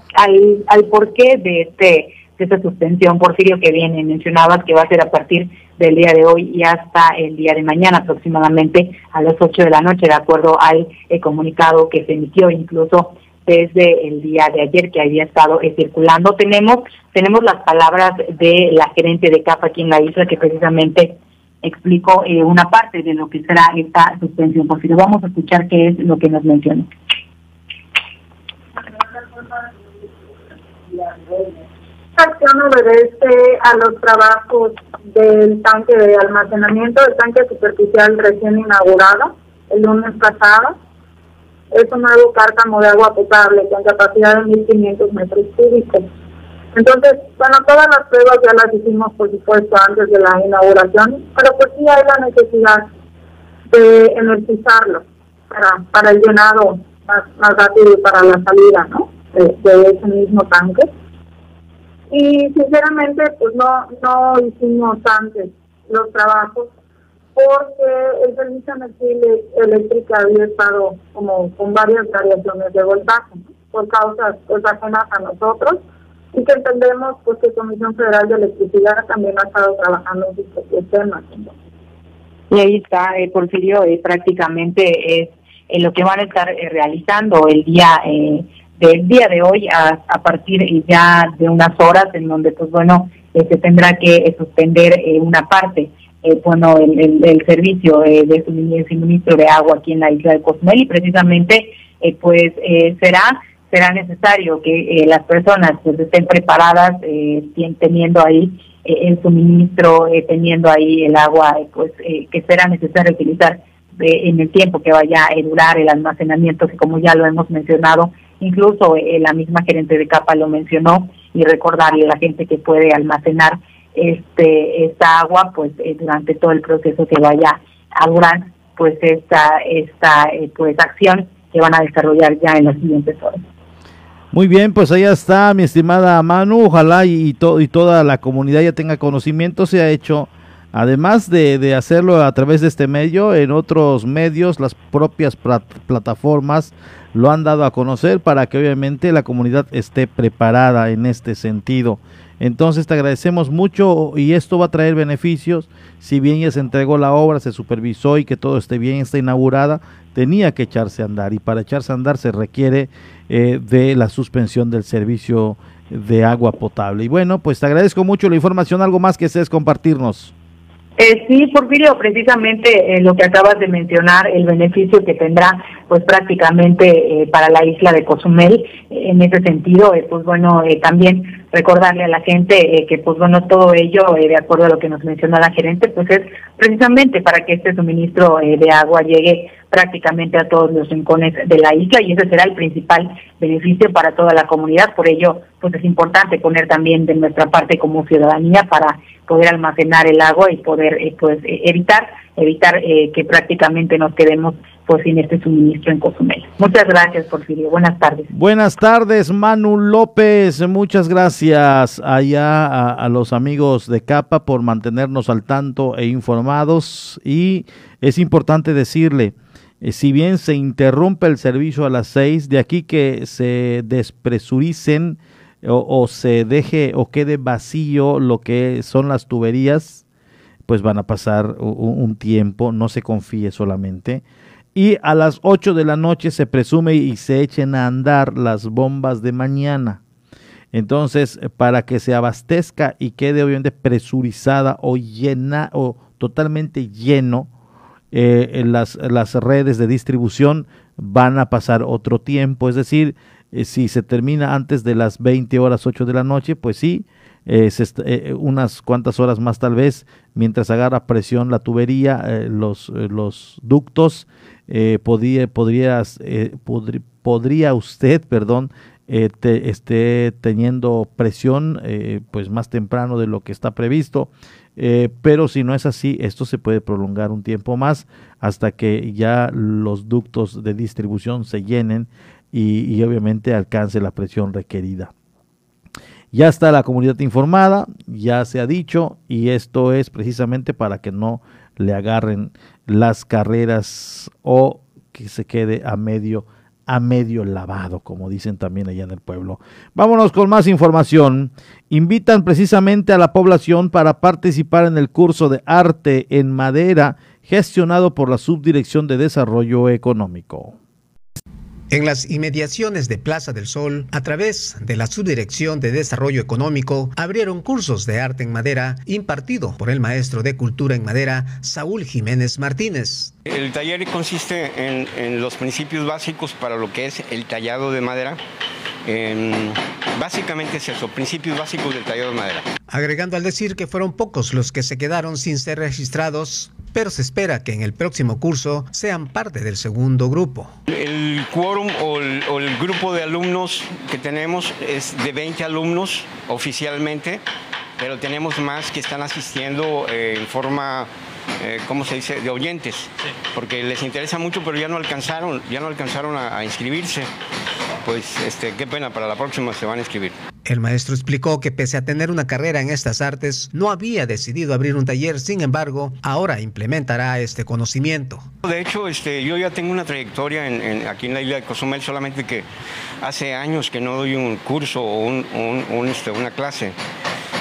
al porqué de este de esta suspensión, Porfirio, que viene, mencionabas que va a ser a partir del día de hoy y hasta el día de mañana aproximadamente a las 8 de la noche, de acuerdo al eh, comunicado que se emitió incluso desde el día de ayer que había estado eh, circulando. Tenemos tenemos las palabras de la gerente de CAPA aquí en la isla que precisamente explicó eh, una parte de lo que será esta suspensión. Por si lo vamos a escuchar qué es lo que nos mencionó. Acción obedece a los trabajos del tanque de almacenamiento, el tanque superficial recién inaugurado el lunes pasado. Es un nuevo cárcamo de agua potable con capacidad de 1.500 metros cúbicos. Entonces, bueno, todas las pruebas ya las hicimos, por supuesto, antes de la inauguración, pero pues sí hay la necesidad de energizarlo para, para el llenado más, más rápido y para la salida ¿no? de ese mismo tanque y sinceramente pues no no hicimos antes los trabajos porque el servicio de eléctrica había estado como con varias variaciones de voltaje por causas pues ajenas a nosotros y que entendemos pues que Comisión Federal de Electricidad también ha estado trabajando en sus propios temas. Y ahí está, eh, Porfirio, eh, prácticamente es eh, lo que van a estar eh, realizando el día eh, del día de hoy a, a partir ya de unas horas en donde pues bueno eh, se tendrá que eh, suspender eh, una parte bueno el, el, servicio de suministro de agua aquí en la isla de Cozumel y precisamente pues será será necesario que las personas pues estén preparadas teniendo ahí el suministro teniendo ahí el agua pues que será necesario utilizar en el tiempo que vaya a durar el almacenamiento que como ya lo hemos mencionado Incluso eh, la misma gerente de capa lo mencionó y recordarle a la gente que puede almacenar este esta agua pues eh, durante todo el proceso que vaya a durar pues esta esta eh, pues acción que van a desarrollar ya en las siguientes horas. Muy bien, pues ahí está mi estimada Manu, ojalá y, y toda la comunidad ya tenga conocimiento, se ha hecho Además de, hacerlo a través de este medio, en otros medios, las propias plataformas lo han dado a conocer para que obviamente la comunidad esté preparada en este sentido. Entonces te agradecemos mucho y esto va a traer beneficios. Si bien ya se entregó la obra, se supervisó y que todo esté bien, está inaugurada, tenía que echarse a andar y para echarse a andar se requiere eh, de la suspensión del servicio de agua potable. Y bueno, pues te agradezco mucho la información. ¿Algo más que desees compartirnos? Eh, sí, Porfirio, precisamente eh, lo que acabas de mencionar, el beneficio que tendrá pues prácticamente eh, para la isla de Cozumel, en ese sentido, eh, pues bueno, también recordarle a la gente que pues bueno, todo ello, de acuerdo a lo que nos mencionó la gerente, pues es precisamente para que este suministro de agua llegue prácticamente a todos los rincones de la isla y ese será el principal beneficio para toda la comunidad. Por ello, pues es importante poner también de nuestra parte como ciudadanía para poder almacenar el agua y poder eh, pues eh, evitar evitar eh, que prácticamente nos quedemos pues sin este suministro en Cozumel. Muchas gracias, Porfirio. Buenas tardes. Buenas tardes, Manu López. Muchas gracias allá a, los amigos de Capa por mantenernos al tanto e informados. Y es importante decirle, eh, si bien se interrumpe el servicio a las seis, de aquí que se despresuricen o, se deje o quede vacío lo que son las tuberías, pues van a pasar un, tiempo, no se confíe solamente. Y a las 8 de la noche se presume y se echen a andar las bombas de mañana. Entonces, para que se abastezca y quede obviamente presurizada o llena o totalmente lleno, eh, las, las redes de distribución van a pasar otro tiempo, es decir, eh, si se termina antes de las 20 horas 8 de la noche, pues sí, eh, unas cuantas horas más tal vez, mientras agarra presión la tubería, los, los ductos, podría, podrías, podría usted, perdón, esté teniendo presión pues más temprano de lo que está previsto eh, pero si no es así, esto se puede prolongar un tiempo más hasta que ya los ductos de distribución se llenen y, obviamente alcance la presión requerida. Ya está la comunidad informada, ya se ha dicho, y esto es precisamente para que no le agarren las carreras o que se quede a medio a medio lavado, como dicen también allá en el pueblo. Vámonos con más información. Invitan precisamente a la población para participar en el curso de arte en madera gestionado por la Subdirección de Desarrollo Económico. En las inmediaciones de Plaza del Sol, a través de la Subdirección de Desarrollo Económico, abrieron cursos de arte en madera impartido por el maestro de Cultura en Madera, Saúl Jiménez Martínez. El taller consiste en, los principios básicos para lo que es el tallado de madera. básicamente es eso, principios básicos del tallado de madera. Agregando al decir que fueron pocos los que se quedaron sin ser registrados pero se espera que en el próximo curso sean parte del segundo grupo. El quórum o el, grupo de alumnos que tenemos es de 20 alumnos oficialmente, pero tenemos más que están asistiendo eh, en forma eh, ¿cómo se dice?, de oyentes, porque les interesa mucho, pero ya no alcanzaron, ya no alcanzaron a, a inscribirse. Pues este, qué pena, para la próxima se van a inscribir. El maestro explicó que pese a tener una carrera en estas artes, no había decidido abrir un taller, sin embargo, ahora implementará este conocimiento. De hecho, este, yo ya tengo una trayectoria en, aquí en la isla de Cozumel, solamente que hace años que no doy un curso o un, este, una clase.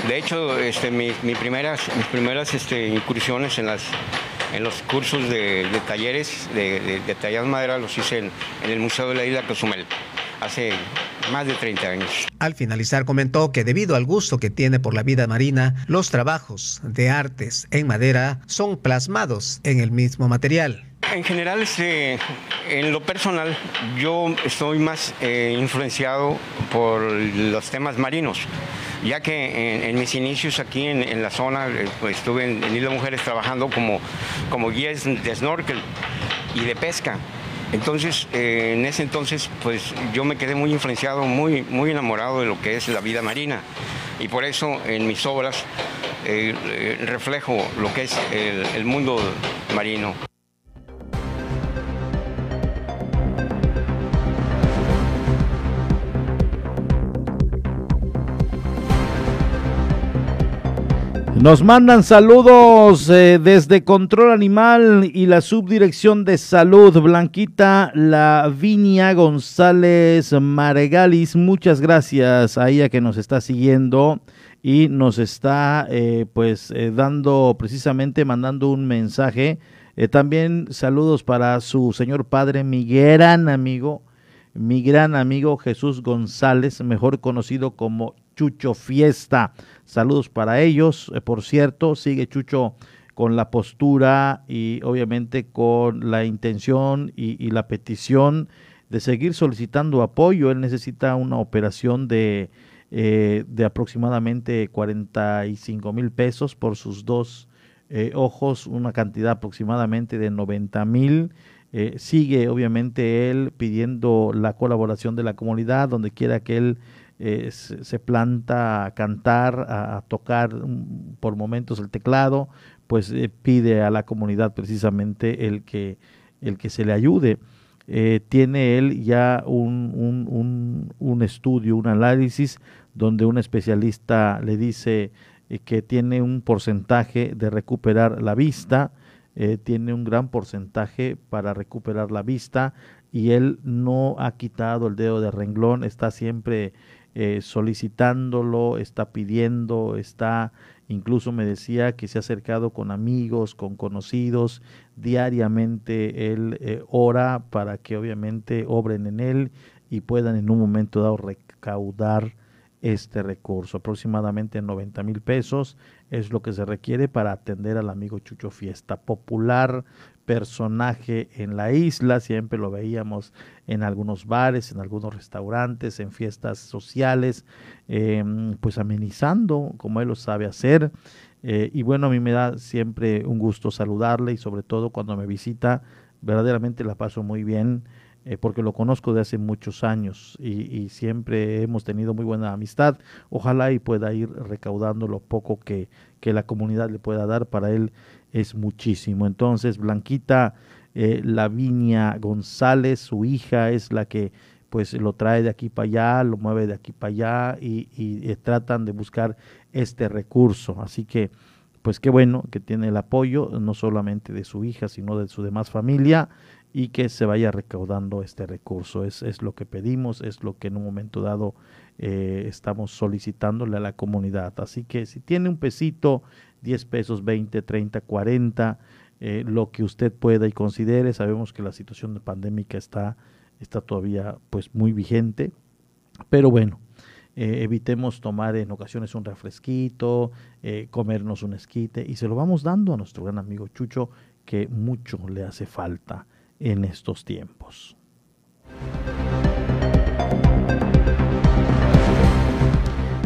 De hecho, este, primeras, mis primeras este, incursiones en, los cursos de, talleres de, de, madera los hice en, en el Museo de la Isla Cozumel hace más de 30 años. Al finalizar comentó que debido al gusto que tiene por la vida marina, los trabajos de artes en madera son plasmados en el mismo material. En general, este, en lo personal, yo estoy más eh, influenciado por los temas marinos, ya que en, mis inicios aquí en, la zona eh, pues, estuve en, en Isla Mujeres trabajando como, como guías de snorkel y de pesca. Entonces, eh, en ese entonces, pues yo me quedé muy influenciado, muy, muy enamorado de lo que es la vida marina. Y por eso en mis obras reflejo lo que es el mundo marino. Nos mandan saludos eh, desde Control Animal y la Subdirección de Salud, Blanquita Lavinia González Maregalis. Muchas gracias a ella que nos está siguiendo y nos está eh, pues eh, dando precisamente mandando un mensaje. también saludos para su señor padre, mi gran amigo, mi gran amigo Jesús González, mejor conocido como Chucho Fiesta. Saludos para ellos. Eh, por cierto, sigue Chucho con la postura y obviamente con la intención y, la petición de seguir solicitando apoyo. Él necesita una operación de, eh, de aproximadamente 45 mil pesos por sus dos eh, ojos, una cantidad aproximadamente de 90 mil. sigue obviamente él pidiendo la colaboración de la comunidad donde quiera que él eh, se, planta a cantar, a, tocar por momentos el teclado, pues eh, pide a la comunidad precisamente el que, el que se le ayude. Eh, tiene él ya un, un, un, estudio, un análisis, donde un especialista le dice que tiene un porcentaje de recuperar la vista, tiene un gran porcentaje para recuperar la vista y él no ha quitado el dedo de renglón, está siempre eh, solicitándolo, está pidiendo, está, incluso me decía que se ha acercado con amigos, con conocidos, diariamente él eh, ora para que obviamente obren en él y puedan en un momento dado recaudar este recurso. Aproximadamente 90 mil pesos es lo que se requiere para atender al amigo Chucho Fiesta, popular personaje en la isla, siempre lo veíamos en algunos bares, en algunos restaurantes, en fiestas sociales, em, pues amenizando como él lo sabe hacer. Eh, y bueno, a mí me da siempre un gusto saludarle y sobre todo cuando me visita, verdaderamente la paso muy bien. Eh, porque lo conozco de hace muchos años y, y, siempre hemos tenido muy buena amistad. Ojalá y pueda ir recaudando lo poco que, que la comunidad le pueda dar para él es muchísimo. Entonces, Blanquita eh, Lavinia González, su hija, es la que pues lo trae de aquí para allá, lo mueve de aquí para allá y, y, tratan de buscar este recurso. Así que, pues qué bueno que tiene el apoyo, no solamente de su hija, sino de su demás familia y que se vaya recaudando este recurso. Es, es lo que pedimos, es lo que en un momento dado eh, estamos solicitándole a la comunidad. Así que si tiene un pesito 10 pesos, 20, 30, 40, lo que usted pueda y considere. Sabemos que la situación de pandémica está, está todavía pues muy vigente, pero bueno, eh, evitemos tomar en ocasiones un refresquito, eh, comernos un esquite y se lo vamos dando a nuestro gran amigo Chucho que mucho le hace falta en estos tiempos.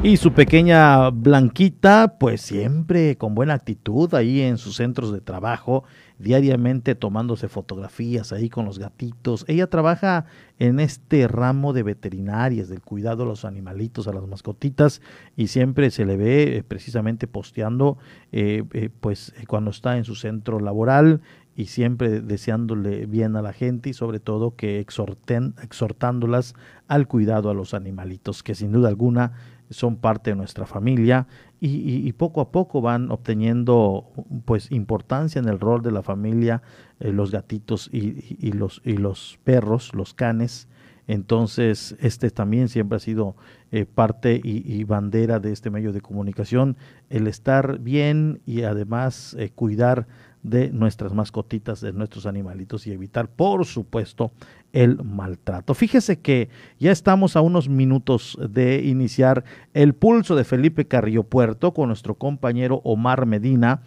Y su pequeña Blanquita, pues siempre con buena actitud ahí en sus centros de trabajo, diariamente tomándose fotografías ahí con los gatitos. Ella trabaja en este ramo de veterinarias, del cuidado a los animalitos, a las mascotitas, y siempre se le ve eh, precisamente posteando, eh, eh, pues cuando está en su centro laboral y siempre deseándole bien a la gente y sobre todo que exhorten, exhortándolas al cuidado a los animalitos, que sin duda alguna son parte de nuestra familia y, poco a poco van obteniendo pues importancia en el rol de la familia eh, los gatitos y, los, y los perros, los canes. Entonces, este también siempre ha sido eh, parte y, bandera de este medio de comunicación, el estar bien y además eh, cuidar de nuestras mascotitas, de nuestros animalitos y evitar, por supuesto, el maltrato. Fíjese que ya estamos a unos minutos de iniciar el pulso de Felipe Carrillo Puerto con nuestro compañero Omar Medina,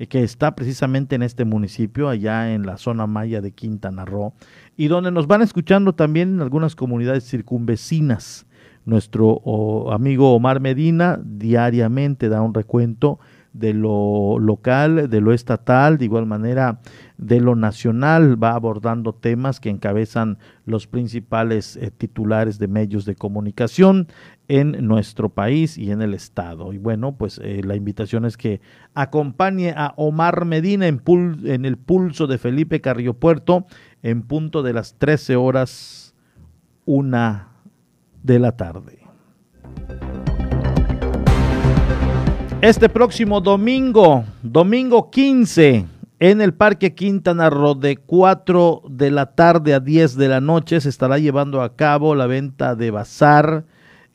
eh, que está precisamente en este municipio, allá en la zona maya de Quintana Roo, y donde nos van escuchando también en algunas comunidades circunvecinas. Nuestro amigo Omar Medina diariamente da un recuento de lo local, de lo estatal, de igual manera de lo nacional, va abordando temas que encabezan los principales eh, titulares de medios de comunicación en nuestro país y en el estado. Y bueno, pues eh, la invitación es que acompañe a Omar Medina en, en el pulso de Felipe Carrillo Puerto en punto de las 13 horas una de la tarde. Este próximo domingo, domingo 15, en el Parque Quintana Roo, de 4 de la tarde a 10 de la noche, se estará llevando a cabo la venta de bazar,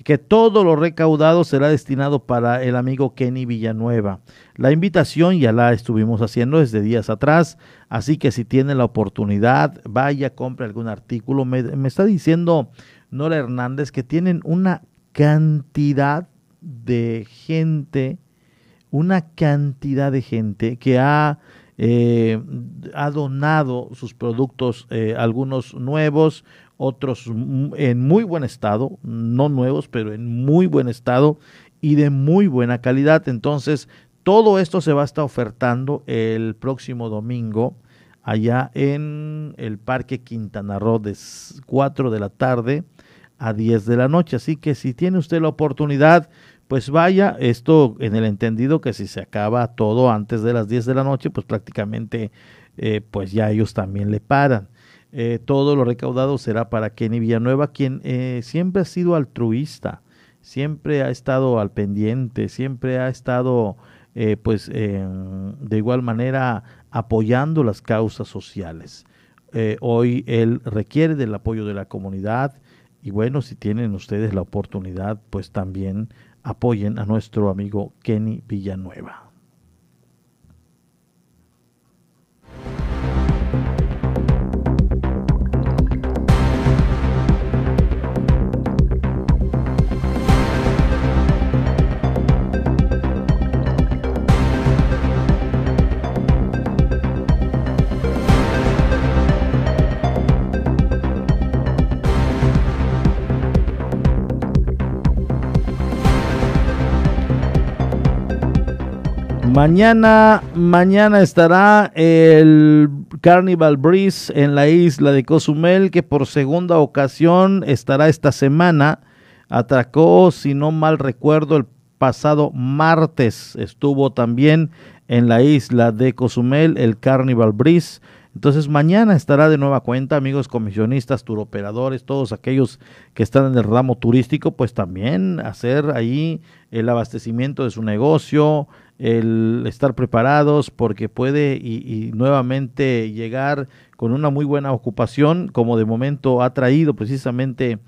que todo lo recaudado será destinado para el amigo Kenny Villanueva. La invitación ya la estuvimos haciendo desde días atrás, así que si tiene la oportunidad, vaya, compre algún artículo. Me, está diciendo Nora Hernández que tienen una cantidad de gente, una cantidad de gente que ha, eh, ha donado sus productos, eh, algunos nuevos, otros en muy buen estado, no nuevos, pero en muy buen estado y de muy buena calidad. Entonces, todo esto se va a estar ofertando el próximo domingo allá en el Parque Quintana Roo de 4 de la tarde a 10 de la noche. Así que si tiene usted la oportunidad, pues vaya, esto en el entendido que si se acaba todo antes de las 10 de la noche, pues prácticamente eh, pues ya ellos también le paran. Eh, todo lo recaudado será para Kenny Villanueva, quien eh, siempre ha sido altruista, siempre ha estado al pendiente, siempre ha estado pues de igual manera apoyando las causas sociales. hoy él requiere del apoyo de la comunidad, y bueno, si tienen ustedes la oportunidad, pues también apoyen a nuestro amigo Kenny Villanueva. Mañana, mañana estará el Carnival Breeze en la isla de Cozumel, que por segunda ocasión estará esta semana. Atracó, si no mal recuerdo, el pasado martes estuvo también en la isla de Cozumel el Carnival Breeze. Entonces mañana estará de nueva cuenta, amigos comisionistas, turoperadores, todos aquellos que están en el ramo turístico, pues también hacer ahí el abastecimiento de su negocio, el estar preparados porque puede y, nuevamente llegar con una muy buena ocupación, como de momento ha traído precisamente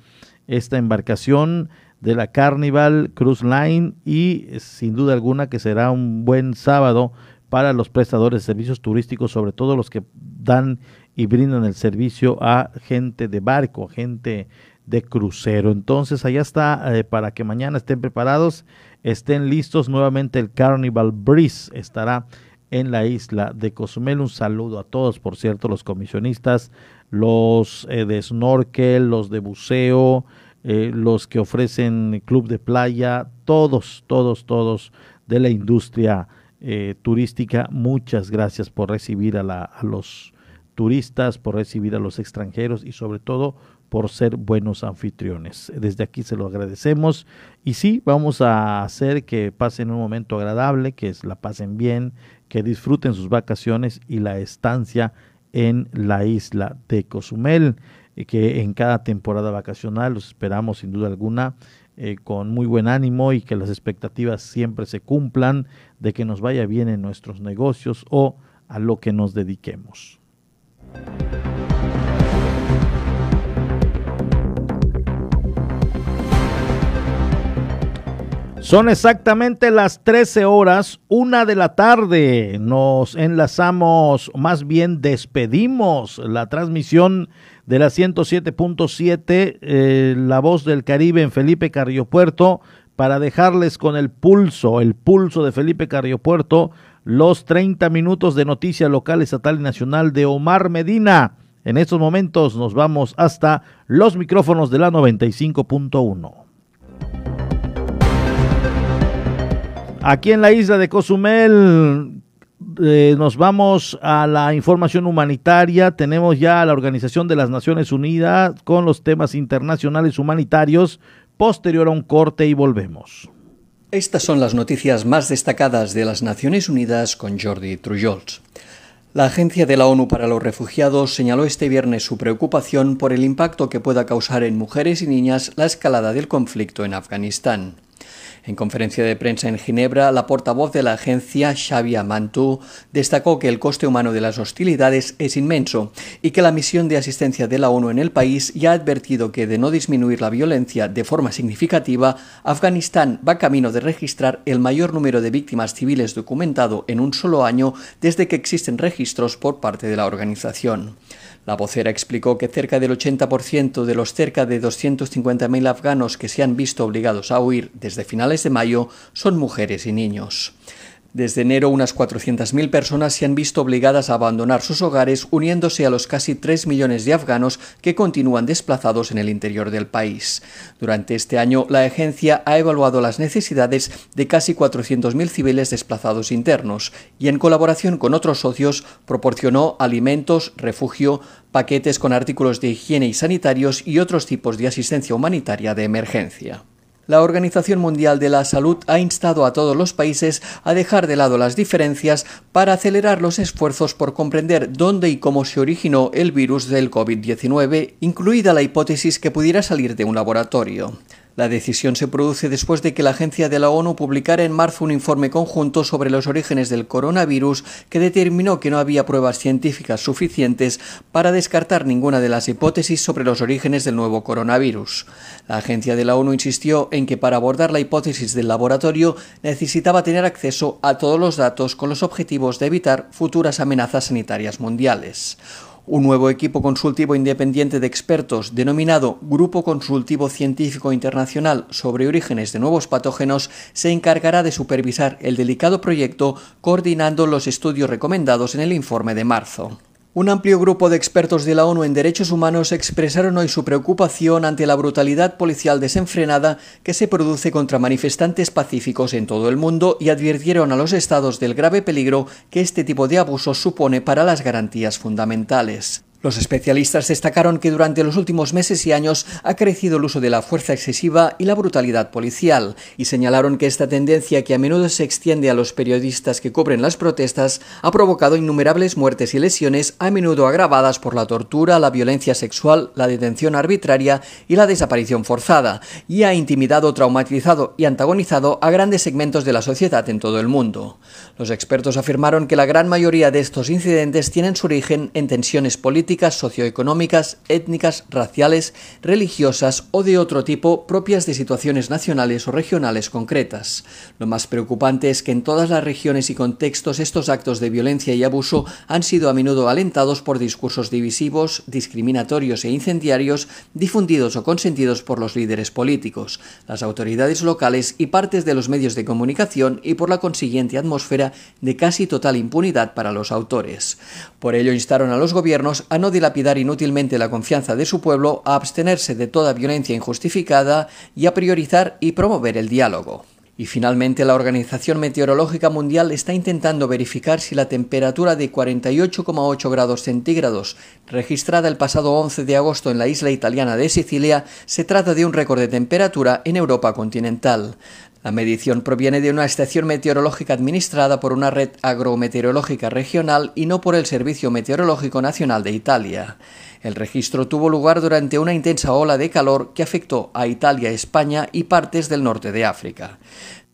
esta embarcación de la Carnival Cruise Line y sin duda alguna que será un buen sábado para los prestadores de servicios turísticos, sobre todo los que dan y brindan el servicio a gente de barco, gente de crucero. Entonces allá está eh, para que mañana estén preparados estén listos. Nuevamente el Carnival Breeze estará en la isla de Cozumel. Un saludo a todos, por cierto, los comisionistas, los eh, de snorkel, los de buceo, eh, los que ofrecen club de playa, todos, todos, todos de la industria eh, turística. Muchas gracias por recibir a, la, a los turistas, por recibir a los extranjeros y sobre todo por ser buenos anfitriones. Desde aquí se lo agradecemos y sí, vamos a hacer que pasen un momento agradable, que la pasen bien, que disfruten sus vacaciones y la estancia en la isla de Cozumel, eh, que en cada temporada vacacional los esperamos sin duda alguna eh, con muy buen ánimo y que las expectativas siempre se cumplan de que nos vaya bien en nuestros negocios o a lo que nos dediquemos. Son exactamente las 13 horas, una de la tarde. Nos enlazamos, más bien despedimos la transmisión de la 107.7, eh, La Voz del Caribe en Felipe Carriopuerto, para dejarles con el pulso, el pulso de Felipe Carriopuerto, los 30 minutos de noticia local, estatal y nacional de Omar Medina. En estos momentos nos vamos hasta los micrófonos de la 95.1. Aquí en la isla de Cozumel eh, nos vamos a la información humanitaria. Tenemos ya a la Organización de las Naciones Unidas con los temas internacionales humanitarios. Posterior a un corte y volvemos. Estas son las noticias más destacadas de las Naciones Unidas con Jordi Trujols. La Agencia de la ONU para los Refugiados señaló este viernes su preocupación por el impacto que pueda causar en mujeres y niñas la escalada del conflicto en Afganistán. En conferencia de prensa en Ginebra, la portavoz de la agencia, Xavier Mantou, destacó que el coste humano de las hostilidades es inmenso y que la misión de asistencia de la ONU en el país ya ha advertido que de no disminuir la violencia de forma significativa, Afganistán va camino de registrar el mayor número de víctimas civiles documentado en un solo año desde que existen registros por parte de la organización. La vocera explicó que cerca del 80% de los cerca de 250.000 afganos que se han visto obligados a huir desde finales de mayo son mujeres y niños. Desde enero, unas 400.000 personas se han visto obligadas a abandonar sus hogares, uniéndose a los casi 3 millones de afganos que continúan desplazados en el interior del país. Durante este año, la agencia ha evaluado las necesidades de casi 400.000 civiles desplazados internos y, en colaboración con otros socios, proporcionó alimentos, refugio, paquetes con artículos de higiene y sanitarios y otros tipos de asistencia humanitaria de emergencia. La Organización Mundial de la Salud ha instado a todos los países a dejar de lado las diferencias para acelerar los esfuerzos por comprender dónde y cómo se originó el virus del COVID-19, incluida la hipótesis que pudiera salir de un laboratorio. La decisión se produce después de que la agencia de la ONU publicara en marzo un informe conjunto sobre los orígenes del coronavirus que determinó que no había pruebas científicas suficientes para descartar ninguna de las hipótesis sobre los orígenes del nuevo coronavirus. La agencia de la ONU insistió en que para abordar la hipótesis del laboratorio necesitaba tener acceso a todos los datos con los objetivos de evitar futuras amenazas sanitarias mundiales. Un nuevo equipo consultivo independiente de expertos denominado Grupo Consultivo Científico Internacional sobre Orígenes de Nuevos Patógenos se encargará de supervisar el delicado proyecto coordinando los estudios recomendados en el informe de marzo. Un amplio grupo de expertos de la ONU en derechos humanos expresaron hoy su preocupación ante la brutalidad policial desenfrenada que se produce contra manifestantes pacíficos en todo el mundo y advirtieron a los estados del grave peligro que este tipo de abusos supone para las garantías fundamentales. Los especialistas destacaron que durante los últimos meses y años ha crecido el uso de la fuerza excesiva y la brutalidad policial, y señalaron que esta tendencia que a menudo se extiende a los periodistas que cubren las protestas ha provocado innumerables muertes y lesiones, a menudo agravadas por la tortura, la violencia sexual, la detención arbitraria y la desaparición forzada, y ha intimidado, traumatizado y antagonizado a grandes segmentos de la sociedad en todo el mundo. Los expertos afirmaron que la gran mayoría de estos incidentes tienen su origen en tensiones políticas socioeconómicas, étnicas, raciales, religiosas o de otro tipo propias de situaciones nacionales o regionales concretas. Lo más preocupante es que en todas las regiones y contextos estos actos de violencia y abuso han sido a menudo alentados por discursos divisivos, discriminatorios e incendiarios difundidos o consentidos por los líderes políticos, las autoridades locales y partes de los medios de comunicación y por la consiguiente atmósfera de casi total impunidad para los autores. Por ello instaron a los gobiernos a no dilapidar inútilmente la confianza de su pueblo, a abstenerse de toda violencia injustificada y a priorizar y promover el diálogo. Y finalmente la Organización Meteorológica Mundial está intentando verificar si la temperatura de 48,8 grados centígrados registrada el pasado 11 de agosto en la isla italiana de Sicilia se trata de un récord de temperatura en Europa continental. La medición proviene de una estación meteorológica administrada por una red agrometeorológica regional y no por el Servicio Meteorológico Nacional de Italia. El registro tuvo lugar durante una intensa ola de calor que afectó a Italia, España y partes del norte de África.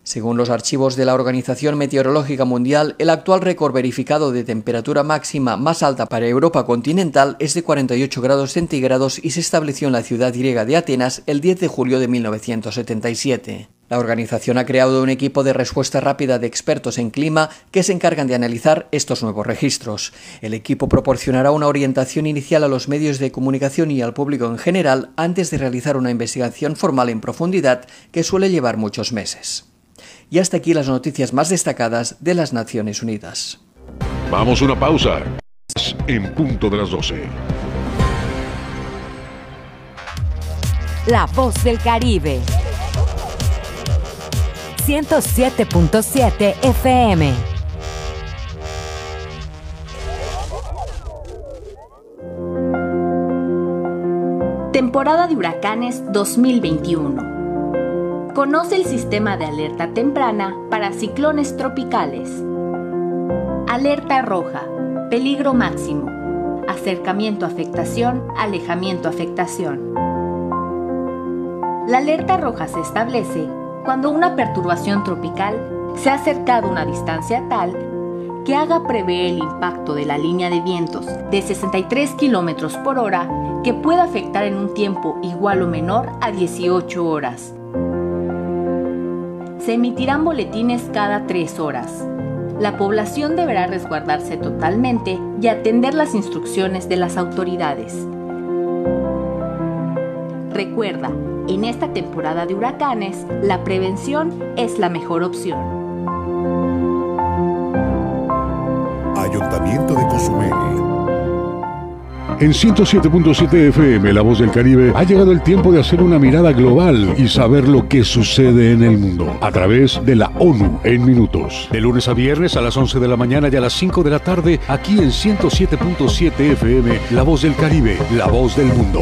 Según los archivos de la Organización Meteorológica Mundial, el actual récord verificado de temperatura máxima más alta para Europa continental es de 48 grados centígrados y se estableció en la ciudad griega de Atenas el 10 de julio de 1977. La organización ha creado un equipo de respuesta rápida de expertos en clima que se encargan de analizar estos nuevos registros. El equipo proporcionará una orientación inicial a los medios de comunicación y al público en general antes de realizar una investigación formal en profundidad que suele llevar muchos meses. Y hasta aquí las noticias más destacadas de las Naciones Unidas. Vamos a una pausa. En punto de las 12. La voz del Caribe. 107.7 FM. Temporada de huracanes 2021. Conoce el sistema de alerta temprana para ciclones tropicales. Alerta roja. Peligro máximo. Acercamiento afectación, alejamiento afectación. La alerta roja se establece cuando una perturbación tropical se ha acercado a una distancia tal que haga prever el impacto de la línea de vientos de 63 km por hora que pueda afectar en un tiempo igual o menor a 18 horas. Se emitirán boletines cada 3 horas. La población deberá resguardarse totalmente y atender las instrucciones de las autoridades. Recuerda, en esta temporada de huracanes, la prevención es la mejor opción. Ayuntamiento de Cozumel. En 107.7 FM, La Voz del Caribe, ha llegado el tiempo de hacer una mirada global y saber lo que sucede en el mundo a través de la ONU en minutos. De lunes a viernes a las 11 de la mañana y a las 5 de la tarde, aquí en 107.7 FM, La Voz del Caribe, La Voz del Mundo.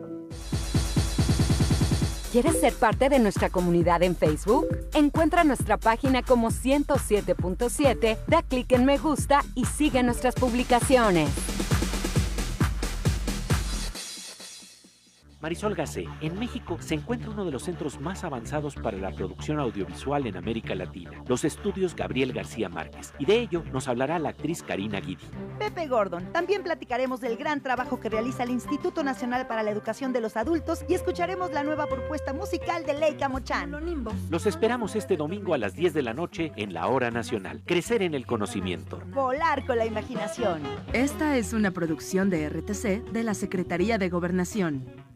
¿Quieres ser parte de nuestra comunidad en Facebook? Encuentra nuestra página como 107.7, da clic en me gusta y sigue nuestras publicaciones. Marisol Gacé, en México se encuentra uno de los centros más avanzados para la producción audiovisual en América Latina, los estudios Gabriel García Márquez, y de ello nos hablará la actriz Karina Guidi. Pepe Gordon, también platicaremos del gran trabajo que realiza el Instituto Nacional para la Educación de los Adultos y escucharemos la nueva propuesta musical de Leica Mochan. Los esperamos este domingo a las 10 de la noche en la Hora Nacional. Crecer en el conocimiento. Volar con la imaginación. Esta es una producción de RTC de la Secretaría de Gobernación.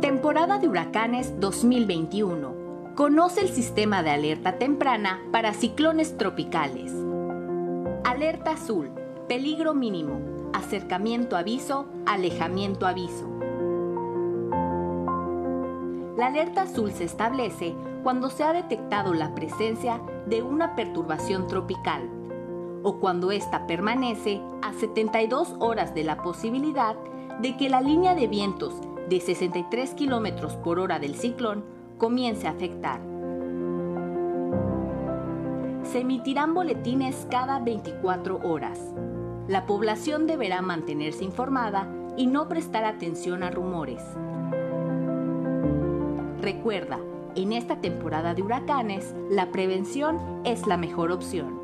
Temporada de huracanes 2021. Conoce el sistema de alerta temprana para ciclones tropicales. Alerta azul. Peligro mínimo. Acercamiento aviso. Alejamiento aviso. La alerta azul se establece cuando se ha detectado la presencia de una perturbación tropical o cuando ésta permanece a 72 horas de la posibilidad de que la línea de vientos de 63 km por hora del ciclón comience a afectar. Se emitirán boletines cada 24 horas. La población deberá mantenerse informada y no prestar atención a rumores. Recuerda, en esta temporada de huracanes, la prevención es la mejor opción.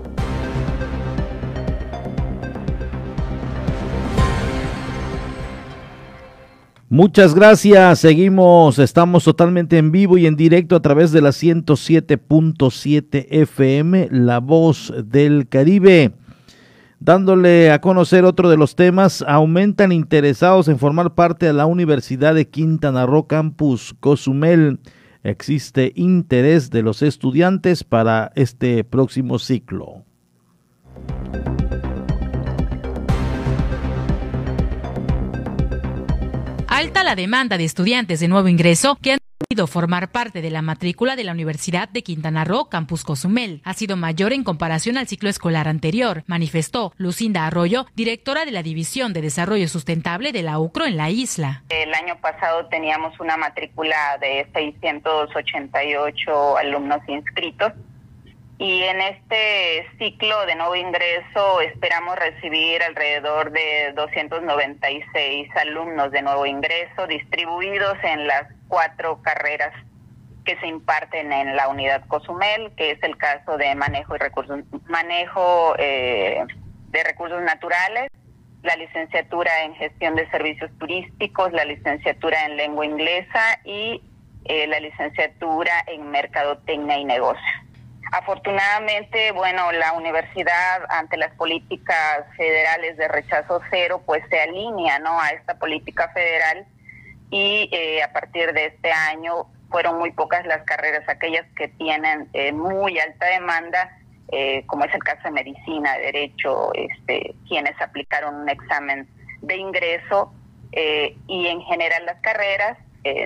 Muchas gracias. Seguimos, estamos totalmente en vivo y en directo a través de la 107.7 FM, La Voz del Caribe. Dándole a conocer otro de los temas, aumentan interesados en formar parte de la Universidad de Quintana Roo Campus Cozumel. Existe interés de los estudiantes para este próximo ciclo. Alta la demanda de estudiantes de nuevo ingreso que han decidido formar parte de la matrícula de la Universidad de Quintana Roo, Campus Cozumel. Ha sido mayor en comparación al ciclo escolar anterior, manifestó Lucinda Arroyo, directora de la División de Desarrollo Sustentable de la UCRO en la isla. El año pasado teníamos una matrícula de 688 alumnos inscritos y en este ciclo de nuevo ingreso esperamos recibir alrededor de 296 alumnos de nuevo ingreso distribuidos en las cuatro carreras que se imparten en la unidad Cozumel, que es el caso de manejo y recursos manejo eh, de recursos naturales, la licenciatura en gestión de servicios turísticos, la licenciatura en lengua inglesa y eh, la licenciatura en mercadotecnia y negocios. Afortunadamente, bueno, la universidad ante las políticas federales de rechazo cero, pues se alinea, ¿no? A esta política federal y eh, a partir de este año fueron muy pocas las carreras, aquellas que tienen eh, muy alta demanda, eh, como es el caso de medicina, derecho, este, quienes aplicaron un examen de ingreso y en general las carreras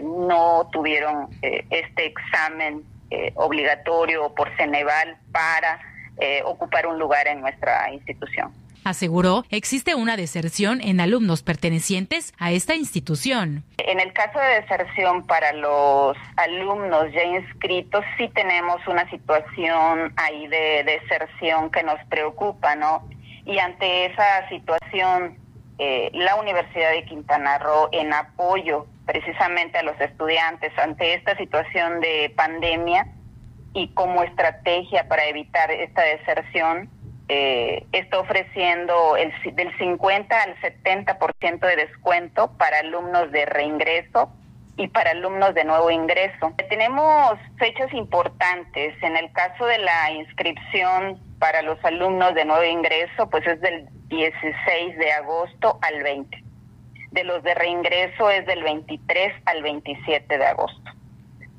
no tuvieron este examen eh, obligatorio por Ceneval para eh, ocupar un lugar en nuestra institución. Aseguró, existe una deserción en alumnos pertenecientes a esta institución. En el caso de deserción para los alumnos ya inscritos, sí tenemos una situación ahí de deserción que nos preocupa, ¿no? Y ante esa situación, eh, la Universidad de Quintana Roo, en apoyo precisamente a los estudiantes ante esta situación de pandemia y como estrategia para evitar esta deserción, eh, está ofreciendo el, del 50 al 70% de descuento para alumnos de reingreso y para alumnos de nuevo ingreso. Tenemos fechas importantes. En el caso de la inscripción para los alumnos de nuevo ingreso, pues es del 16 de agosto al 20 de los de reingreso es del 23 al 27 de agosto.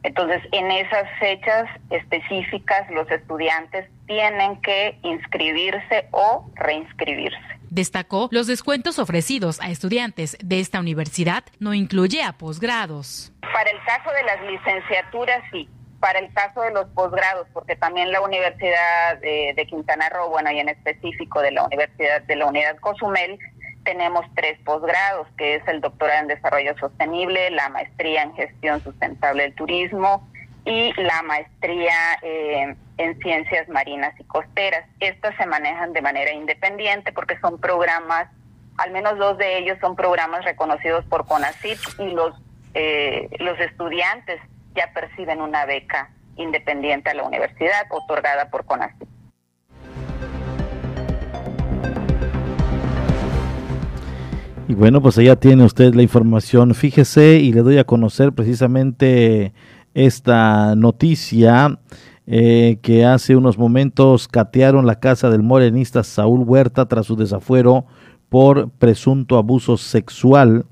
Entonces, en esas fechas específicas, los estudiantes tienen que inscribirse o reinscribirse. Destacó, los descuentos ofrecidos a estudiantes de esta universidad no incluye a posgrados. Para el caso de las licenciaturas, sí. Para el caso de los posgrados, porque también la Universidad de, Quintana Roo, bueno, y en específico de la Universidad de la Unidad Cozumel, tenemos tres posgrados, que es el doctorado en desarrollo sostenible, la maestría en gestión sustentable del turismo y la maestría eh, en ciencias marinas y costeras. Estas se manejan de manera independiente porque son programas, al menos dos de ellos son programas reconocidos por CONACYT y los, eh, los estudiantes ya perciben una beca independiente a la universidad otorgada por CONACYT. Y bueno, pues allá tiene usted la información. Fíjese y le doy a conocer precisamente esta noticia eh, que hace unos momentos catearon la casa del morenista Saúl Huerta tras su desafuero por presunto abuso sexual.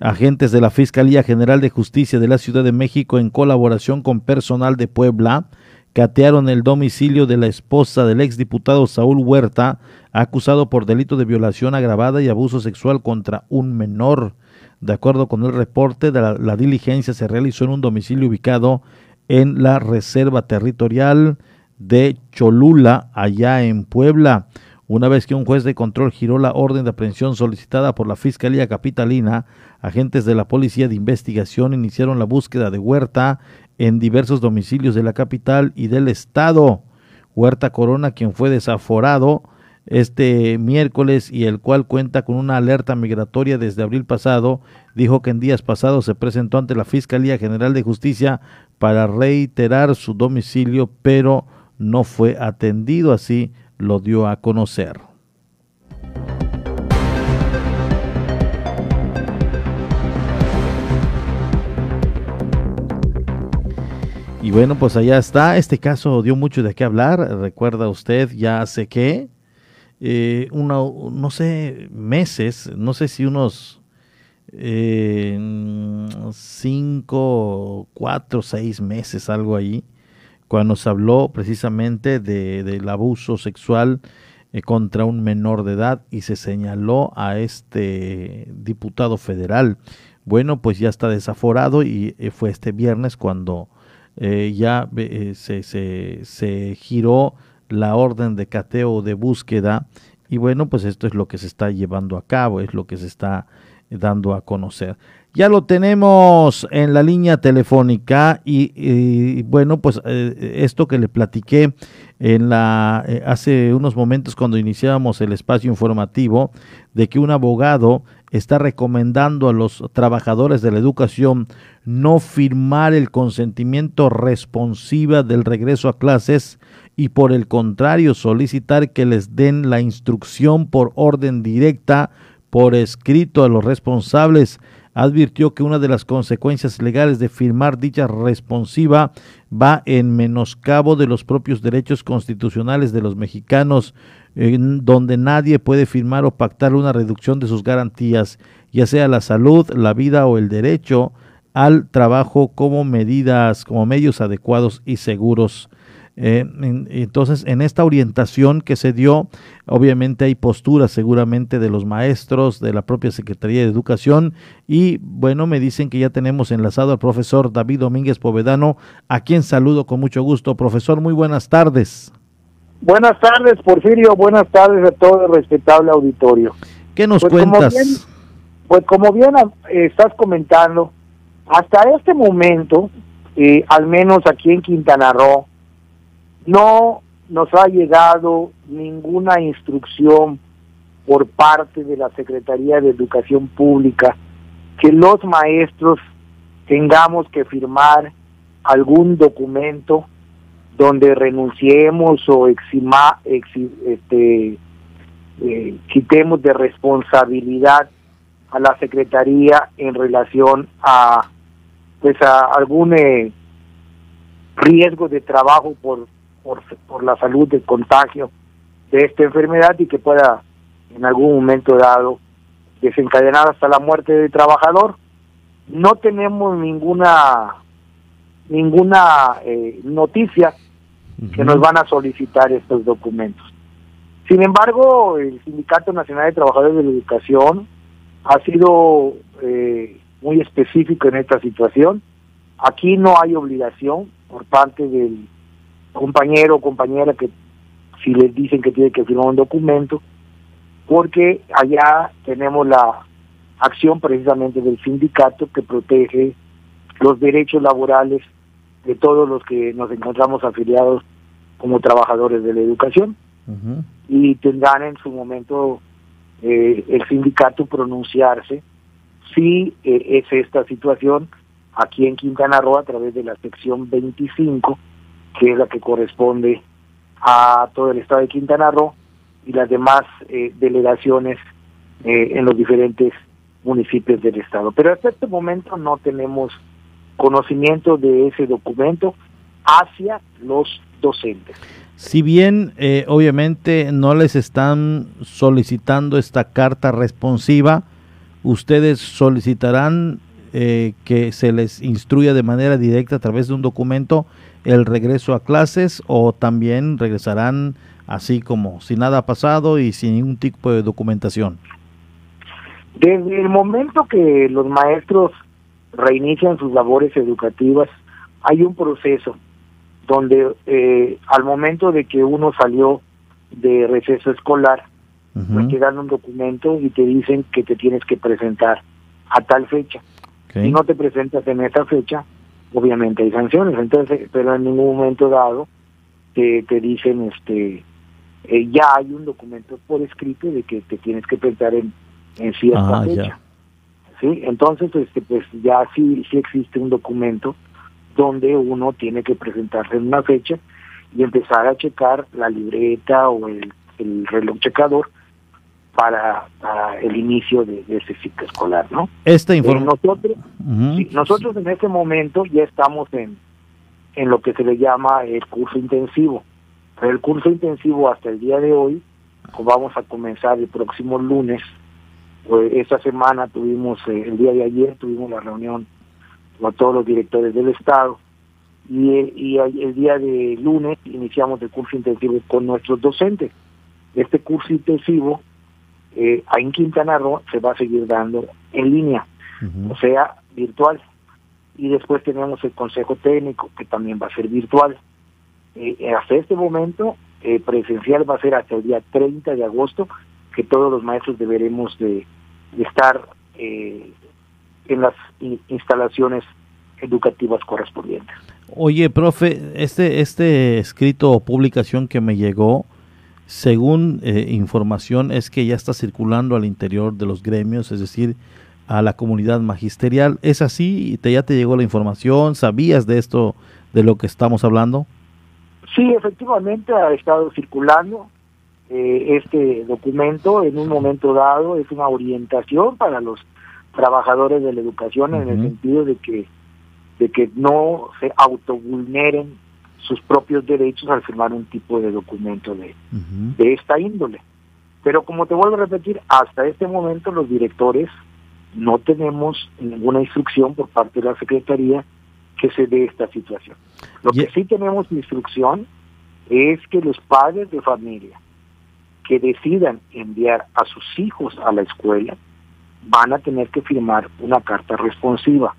Agentes de la Fiscalía General de Justicia de la Ciudad de México en colaboración con personal de Puebla catearon el domicilio de la esposa del exdiputado Saúl Huerta, acusado por delito de violación agravada y abuso sexual contra un menor. De acuerdo con el reporte, de la, diligencia se realizó en un domicilio ubicado en la Reserva Territorial de Cholula, allá en Puebla. Una vez que un juez de control giró la orden de aprehensión solicitada por la Fiscalía Capitalina, agentes de la Policía de Investigación iniciaron la búsqueda de Huerta en diversos domicilios de la capital y del estado. Huerta Corona, quien fue desaforado este miércoles y el cual cuenta con una alerta migratoria desde abril pasado, dijo que en días pasados se presentó ante la Fiscalía General de Justicia para reiterar su domicilio, pero no fue atendido, así lo dio a conocer. Y bueno, pues allá está. Este caso dio mucho de qué hablar. Recuerda usted, ya sé que, eh, no sé, meses, no sé si unos eh, cinco, cuatro, seis meses, algo ahí, cuando se habló precisamente de, del abuso sexual eh, contra un menor de edad y se señaló a este diputado federal. Bueno, pues ya está desaforado y eh, fue este viernes cuando eh, ya eh, se, giró la orden de cateo de búsqueda y bueno, pues esto es lo que se está llevando a cabo, es lo que se está dando a conocer. Ya lo tenemos en la línea telefónica y, bueno, pues eh, esto que le platiqué en la hace unos momentos cuando iniciábamos el espacio informativo de que un abogado está recomendando a los trabajadores de la educación no firmar el consentimiento responsiva del regreso a clases y por el contrario solicitar que les den la instrucción por orden directa por escrito a los responsables advirtió que una de las consecuencias legales de firmar dicha responsiva va en menoscabo de los propios derechos constitucionales de los mexicanos, en donde nadie puede firmar o pactar una reducción de sus garantías, ya sea la salud, la vida o el derecho al trabajo como medidas, como medios adecuados y seguros. Eh, entonces, en esta orientación que se dio, obviamente hay posturas seguramente de los maestros, de la propia Secretaría de Educación y bueno, me dicen que ya tenemos enlazado al profesor David Domínguez Povedano, a quien saludo con mucho gusto. Profesor, muy buenas tardes. Buenas tardes, Porfirio. Buenas tardes a todo el respetable auditorio. ¿Qué nos pues cuentas? pues como bien estás comentando, hasta este momento, eh, al menos aquí en Quintana Roo, no nos ha llegado ninguna instrucción por parte de la Secretaría de Educación Pública que los maestros tengamos que firmar algún documento donde renunciemos o exima, este, eh, quitemos de responsabilidad a la Secretaría en relación a pues a algún eh, riesgo de trabajo por, por, por la salud del contagio de esta enfermedad y que pueda en algún momento dado desencadenar hasta la muerte del trabajador. No tenemos ninguna ninguna eh, noticia que nos van a solicitar estos documentos. Sin embargo, el Sindicato Nacional de Trabajadores de la Educación ha sido eh, muy específico en esta situación. Aquí no hay obligación por parte del compañero o compañera que si les dicen que tiene que firmar un documento, porque allá tenemos la acción precisamente del sindicato que protege los derechos laborales de todos los que nos encontramos afiliados como trabajadores de la educación. Y tendrán en su momento eh, el sindicato pronunciarse si eh, es esta situación aquí en Quintana Roo a través de la sección 25, que es la que corresponde a todo el estado de Quintana Roo y las demás eh, delegaciones eh, en los diferentes municipios del estado. Pero hasta este momento no tenemos conocimiento de ese documento hacia los docentes. Si bien obviamente no les están solicitando esta carta responsiva, ustedes solicitarán eh, que se les instruya de manera directa a través de un documento el regreso a clases o también regresarán así como si nada ha pasado y sin ningún tipo de documentación? Desde el momento que los maestros reinician sus labores educativas, hay un proceso donde eh, al momento de que uno salió de receso escolar, uh te dan un documento y te dicen que te tienes que presentar a tal fecha. Si no te presentas en esa fecha, obviamente hay sanciones. Entonces, pero en ningún momento dado te, te dicen, este, eh, ya hay un documento por escrito de que te tienes que presentar en, en cierta ah, fecha. ¿Sí? Entonces, este, pues ya sí, sí existe un documento donde uno tiene que presentarse en una fecha y empezar a checar la libreta o el, el reloj checador para, el inicio de, ese ciclo escolar, ¿no? Esta eh, información. nosotros, nosotros en este momento ya estamos en, en lo que se le llama el curso intensivo. el curso intensivo hasta el día de hoy, pues vamos a comenzar el próximo lunes. Pues esta semana tuvimos, eh, el día de ayer tuvimos la reunión con todos los directores del Estado y, y el día de lunes iniciamos el curso intensivo con nuestros docentes. Este curso intensivo eh, en Quintana Roo se va a seguir dando en línea, o sea, virtual. Y después tenemos el Consejo Técnico, que también va a ser virtual. Eh, hasta este momento, eh, presencial va a ser hasta el día 30 de agosto, que todos los maestros deberemos de, estar eh, en las instalaciones educativas correspondientes. Oye, profe, este, este escrito o publicación que me llegó, según eh, información, es que ya está circulando al interior de los gremios, es decir, a la comunidad magisterial. ¿Es así? ¿Te, ¿Ya te llegó la información? ¿Sabías de esto, de lo que estamos hablando? Sí, efectivamente ha estado circulando eh, este documento en un momento dado. Es una orientación para los trabajadores de la educación en el sentido de que de que no se autovulneren sus propios derechos al firmar un tipo de documento de, de esta índole. Pero como te vuelvo a repetir, hasta este momento los directores no tenemos ninguna instrucción por parte de la Secretaría que se dé esta situación. Lo que sí tenemos instrucción es que los padres de familia que decidan enviar a sus hijos a la escuela van a tener que firmar una carta responsiva.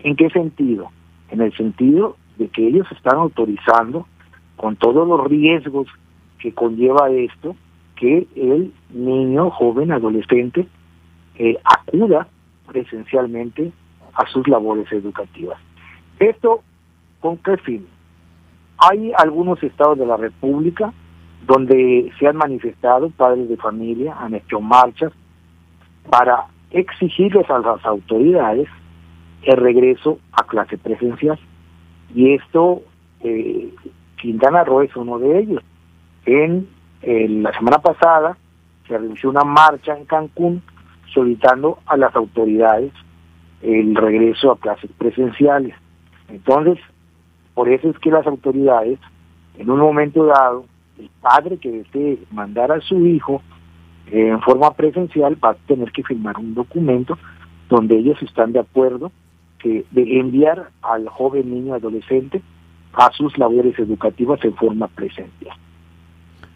¿En qué sentido? En el sentido de que ellos están autorizando, con todos los riesgos que conlleva esto, que el niño, joven, adolescente, eh, acuda presencialmente a sus labores educativas. ¿Esto con qué fin? Hay algunos estados de la República donde se han manifestado padres de familia, han hecho marchas para exigirles a las autoridades el regreso a clase presencial. Y esto, eh, Quintana Roo es uno de ellos. En, la semana pasada se realizó una marcha en Cancún solicitando a las autoridades el regreso a clases presenciales. Entonces, por eso es que las autoridades, en un momento dado, el padre que desee mandar a su hijo eh, en forma presencial va a tener que firmar un documento donde ellos están de acuerdo que de enviar al joven niño adolescente a sus labores educativas en forma presencial.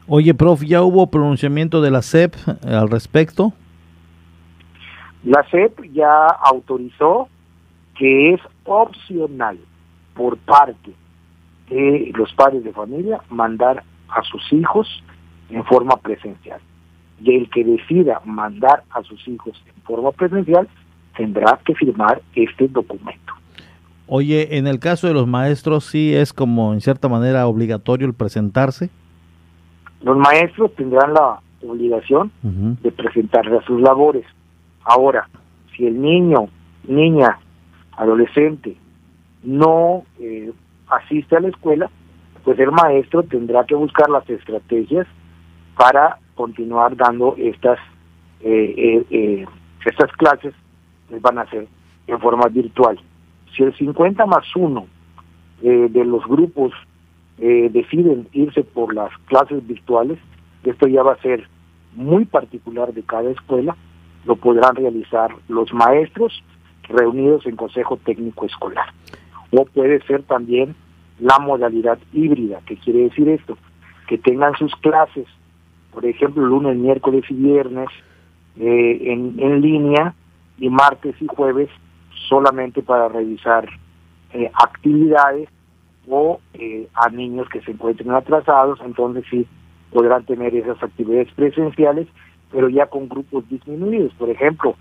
Oye, prof, ¿ya hubo pronunciamiento de la SEP al respecto? La SEP ya autorizó que es opcional por parte de los padres de familia mandar a sus hijos en forma presencial. Y el que decida mandar a sus hijos en forma presencial tendrá que firmar este documento. Oye, en el caso de los maestros, sí es como en cierta manera obligatorio el presentarse. Los maestros tendrán la obligación de presentarse a sus labores. Ahora, si el niño, niña, adolescente no eh, asiste a la escuela, pues el maestro tendrá que buscar las estrategias para continuar dando estas eh, eh, estas clases van a hacer en forma virtual. Si el 50 más 1 de los grupos deciden irse por las clases virtuales, esto ya va a ser muy particular de cada escuela, lo podrán realizar los maestros reunidos en consejo técnico escolar. O puede ser también la modalidad híbrida, que quiere decir esto, que tengan sus clases, por ejemplo, lunes, miércoles y viernes eh, en línea y martes y jueves solamente para revisar eh, actividades o eh, a niños que se encuentren atrasados, entonces sí podrán tener esas actividades presenciales pero ya con grupos disminuidos. Por ejemplo,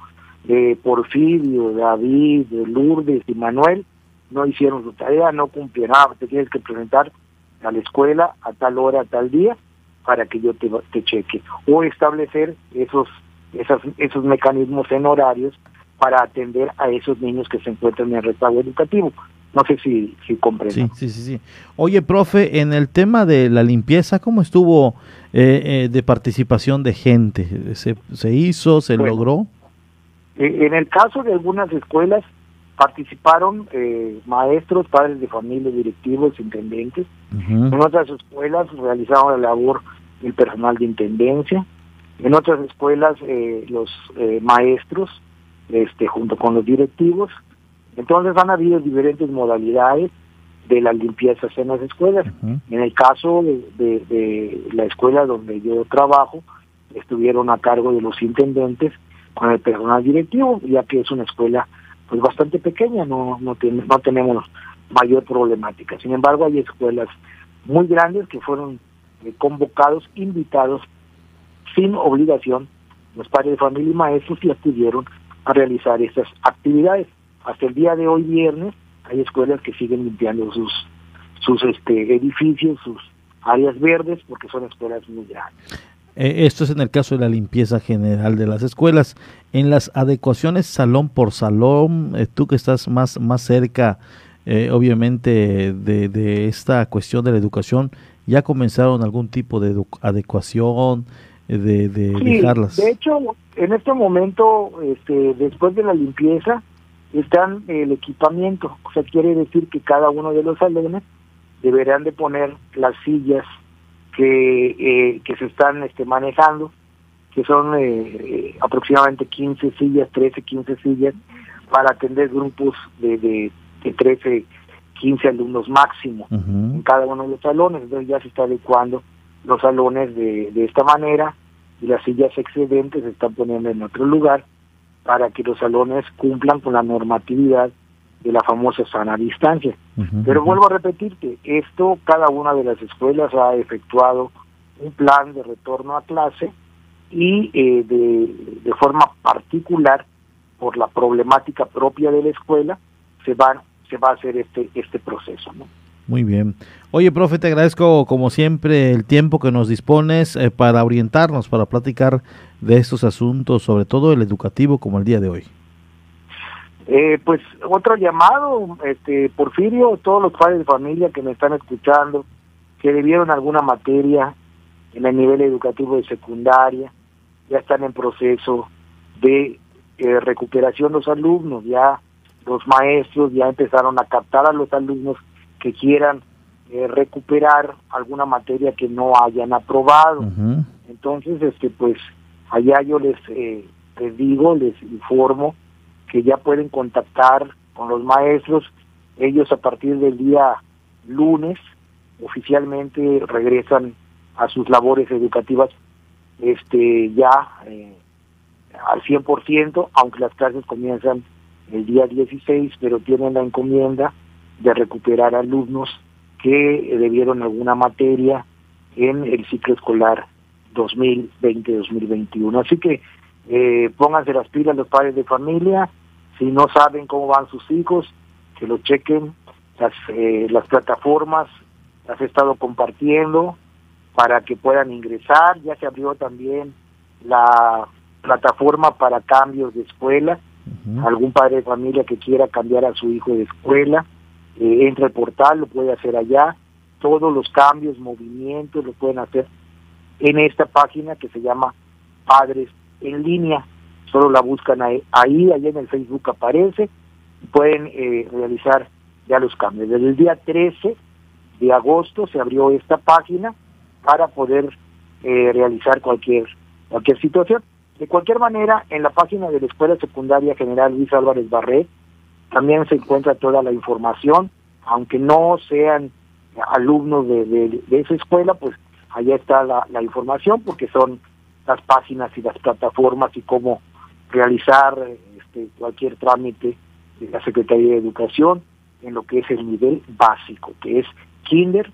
de Porfirio, David, de Lourdes y Manuel no hicieron su tarea, no cumplieron, ah, te tienes que presentar a la escuela a tal hora, a tal día, para que yo te, te cheque. O establecer esos, esas, esos mecanismos en horarios para atender a esos niños que se encuentran en el rezago educativo. No sé si, si comprendo. Sí, sí, sí, sí. Oye, profe, en el tema de la limpieza, ¿cómo estuvo eh, eh, de participación de gente? ¿Se, se hizo? ¿Se logró? Eh, en el caso de algunas escuelas participaron maestros, padres de familia, directivos, intendentes. En otras escuelas realizaron la labor el personal de intendencia. En otras escuelas los maestros, este, junto con los directivos entonces han habido diferentes modalidades de las limpiezas en las escuelas. En el caso de, la escuela donde yo trabajo, estuvieron a cargo de los intendentes con el personal directivo, ya que es una escuela pues bastante pequeña, no no, no tenemos mayor problemática. Sin embargo, hay escuelas muy grandes que fueron eh, convocados, invitados, sin obligación, los padres de familia y maestros y acudieron a realizar estas actividades hasta el día de hoy viernes hay escuelas que siguen limpiando sus sus este edificios, sus áreas verdes porque son escuelas muy grandes. Eh, esto es en el caso de la limpieza general de las escuelas. En las adecuaciones salón por salón, eh, tú que estás más, más cerca, eh, obviamente, de, de, esta cuestión de la educación, ¿ya comenzaron algún tipo de adecuación? De, de Sí, dejarlas. de hecho, en este momento, este, después de la limpieza, están el equipamiento. O sea, quiere decir que cada uno de los salones deberán de poner las sillas que, eh, que se están este, manejando, que son eh, eh, aproximadamente 15 sillas, 13, 15 sillas, para atender grupos de, de, de 13, 15 alumnos máximo en cada uno de los salones. Entonces ya se está adecuando los salones de, de esta manera y las sillas excedentes se están poniendo en otro lugar para que los salones cumplan con la normatividad de la famosa sana distancia. Pero vuelvo a repetirte, esto cada una de las escuelas ha efectuado un plan de retorno a clase y eh, de, de forma particular por la problemática propia de la escuela se va se va a hacer este este proceso, ¿no? Muy bien. Oye, profe, te agradezco como siempre el tiempo que nos dispones eh, para orientarnos, para platicar de estos asuntos, sobre todo el educativo como el día de hoy. Eh, pues otro llamado, este Porfirio, todos los padres de familia que me están escuchando, que debieron alguna materia en el nivel educativo de secundaria, ya están en proceso de eh, recuperación los alumnos, ya los maestros ya empezaron a captar a los alumnos que quieran eh, recuperar alguna materia que no hayan aprobado. Entonces, este pues allá yo les, eh, les digo, les informo que ya pueden contactar con los maestros. Ellos a partir del día lunes oficialmente regresan a sus labores educativas este ya eh, al 100%, aunque las clases comienzan el día 16, pero tienen la encomienda de recuperar alumnos que debieron alguna materia en el ciclo escolar 2020-2021. Así que eh, pónganse las pilas los padres de familia, si no saben cómo van sus hijos, que lo chequen, las, eh, las plataformas las he estado compartiendo para que puedan ingresar, ya se abrió también la plataforma para cambios de escuela, algún padre de familia que quiera cambiar a su hijo de escuela, eh, entra al portal, lo puede hacer allá, todos los cambios, movimientos lo pueden hacer en esta página que se llama Padres en línea, solo la buscan ahí, ahí, en el Facebook aparece, pueden eh, realizar ya los cambios. Desde el día 13 de agosto se abrió esta página para poder eh, realizar cualquier cualquier situación. De cualquier manera, en la página de la Escuela Secundaria General Luis Álvarez Barré también se encuentra toda la información, aunque no sean alumnos de, de, de esa escuela, pues allá está la, la información porque son las páginas y las plataformas y cómo realizar este, cualquier trámite de la Secretaría de Educación en lo que es el nivel básico, que es kinder,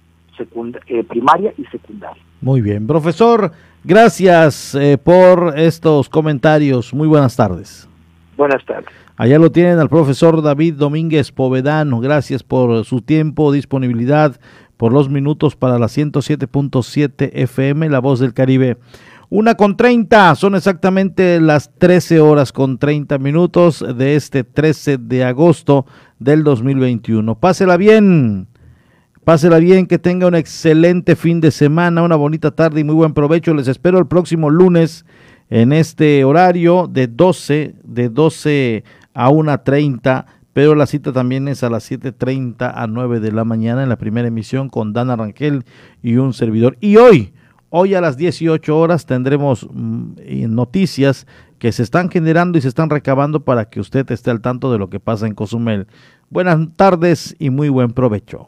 eh, primaria y secundaria. Muy bien. Profesor, gracias eh, por estos comentarios. Muy buenas tardes. Buenas tardes. Allá lo tienen al profesor David Domínguez Povedano. Gracias por su tiempo, disponibilidad, por los minutos para la 107.7 FM, La Voz del Caribe. Una con 30, son exactamente las 13 horas con 30 minutos de este 13 de agosto del 2021. Pásela bien, pásela bien, que tenga un excelente fin de semana, una bonita tarde y muy buen provecho. Les espero el próximo lunes en este horario de 12, de 12 a 1.30, pero la cita también es a las 7.30 a 9 de la mañana en la primera emisión con Dana Rangel y un servidor. Y hoy, hoy a las 18 horas tendremos mm, noticias que se están generando y se están recabando para que usted esté al tanto de lo que pasa en Cozumel. Buenas tardes y muy buen provecho.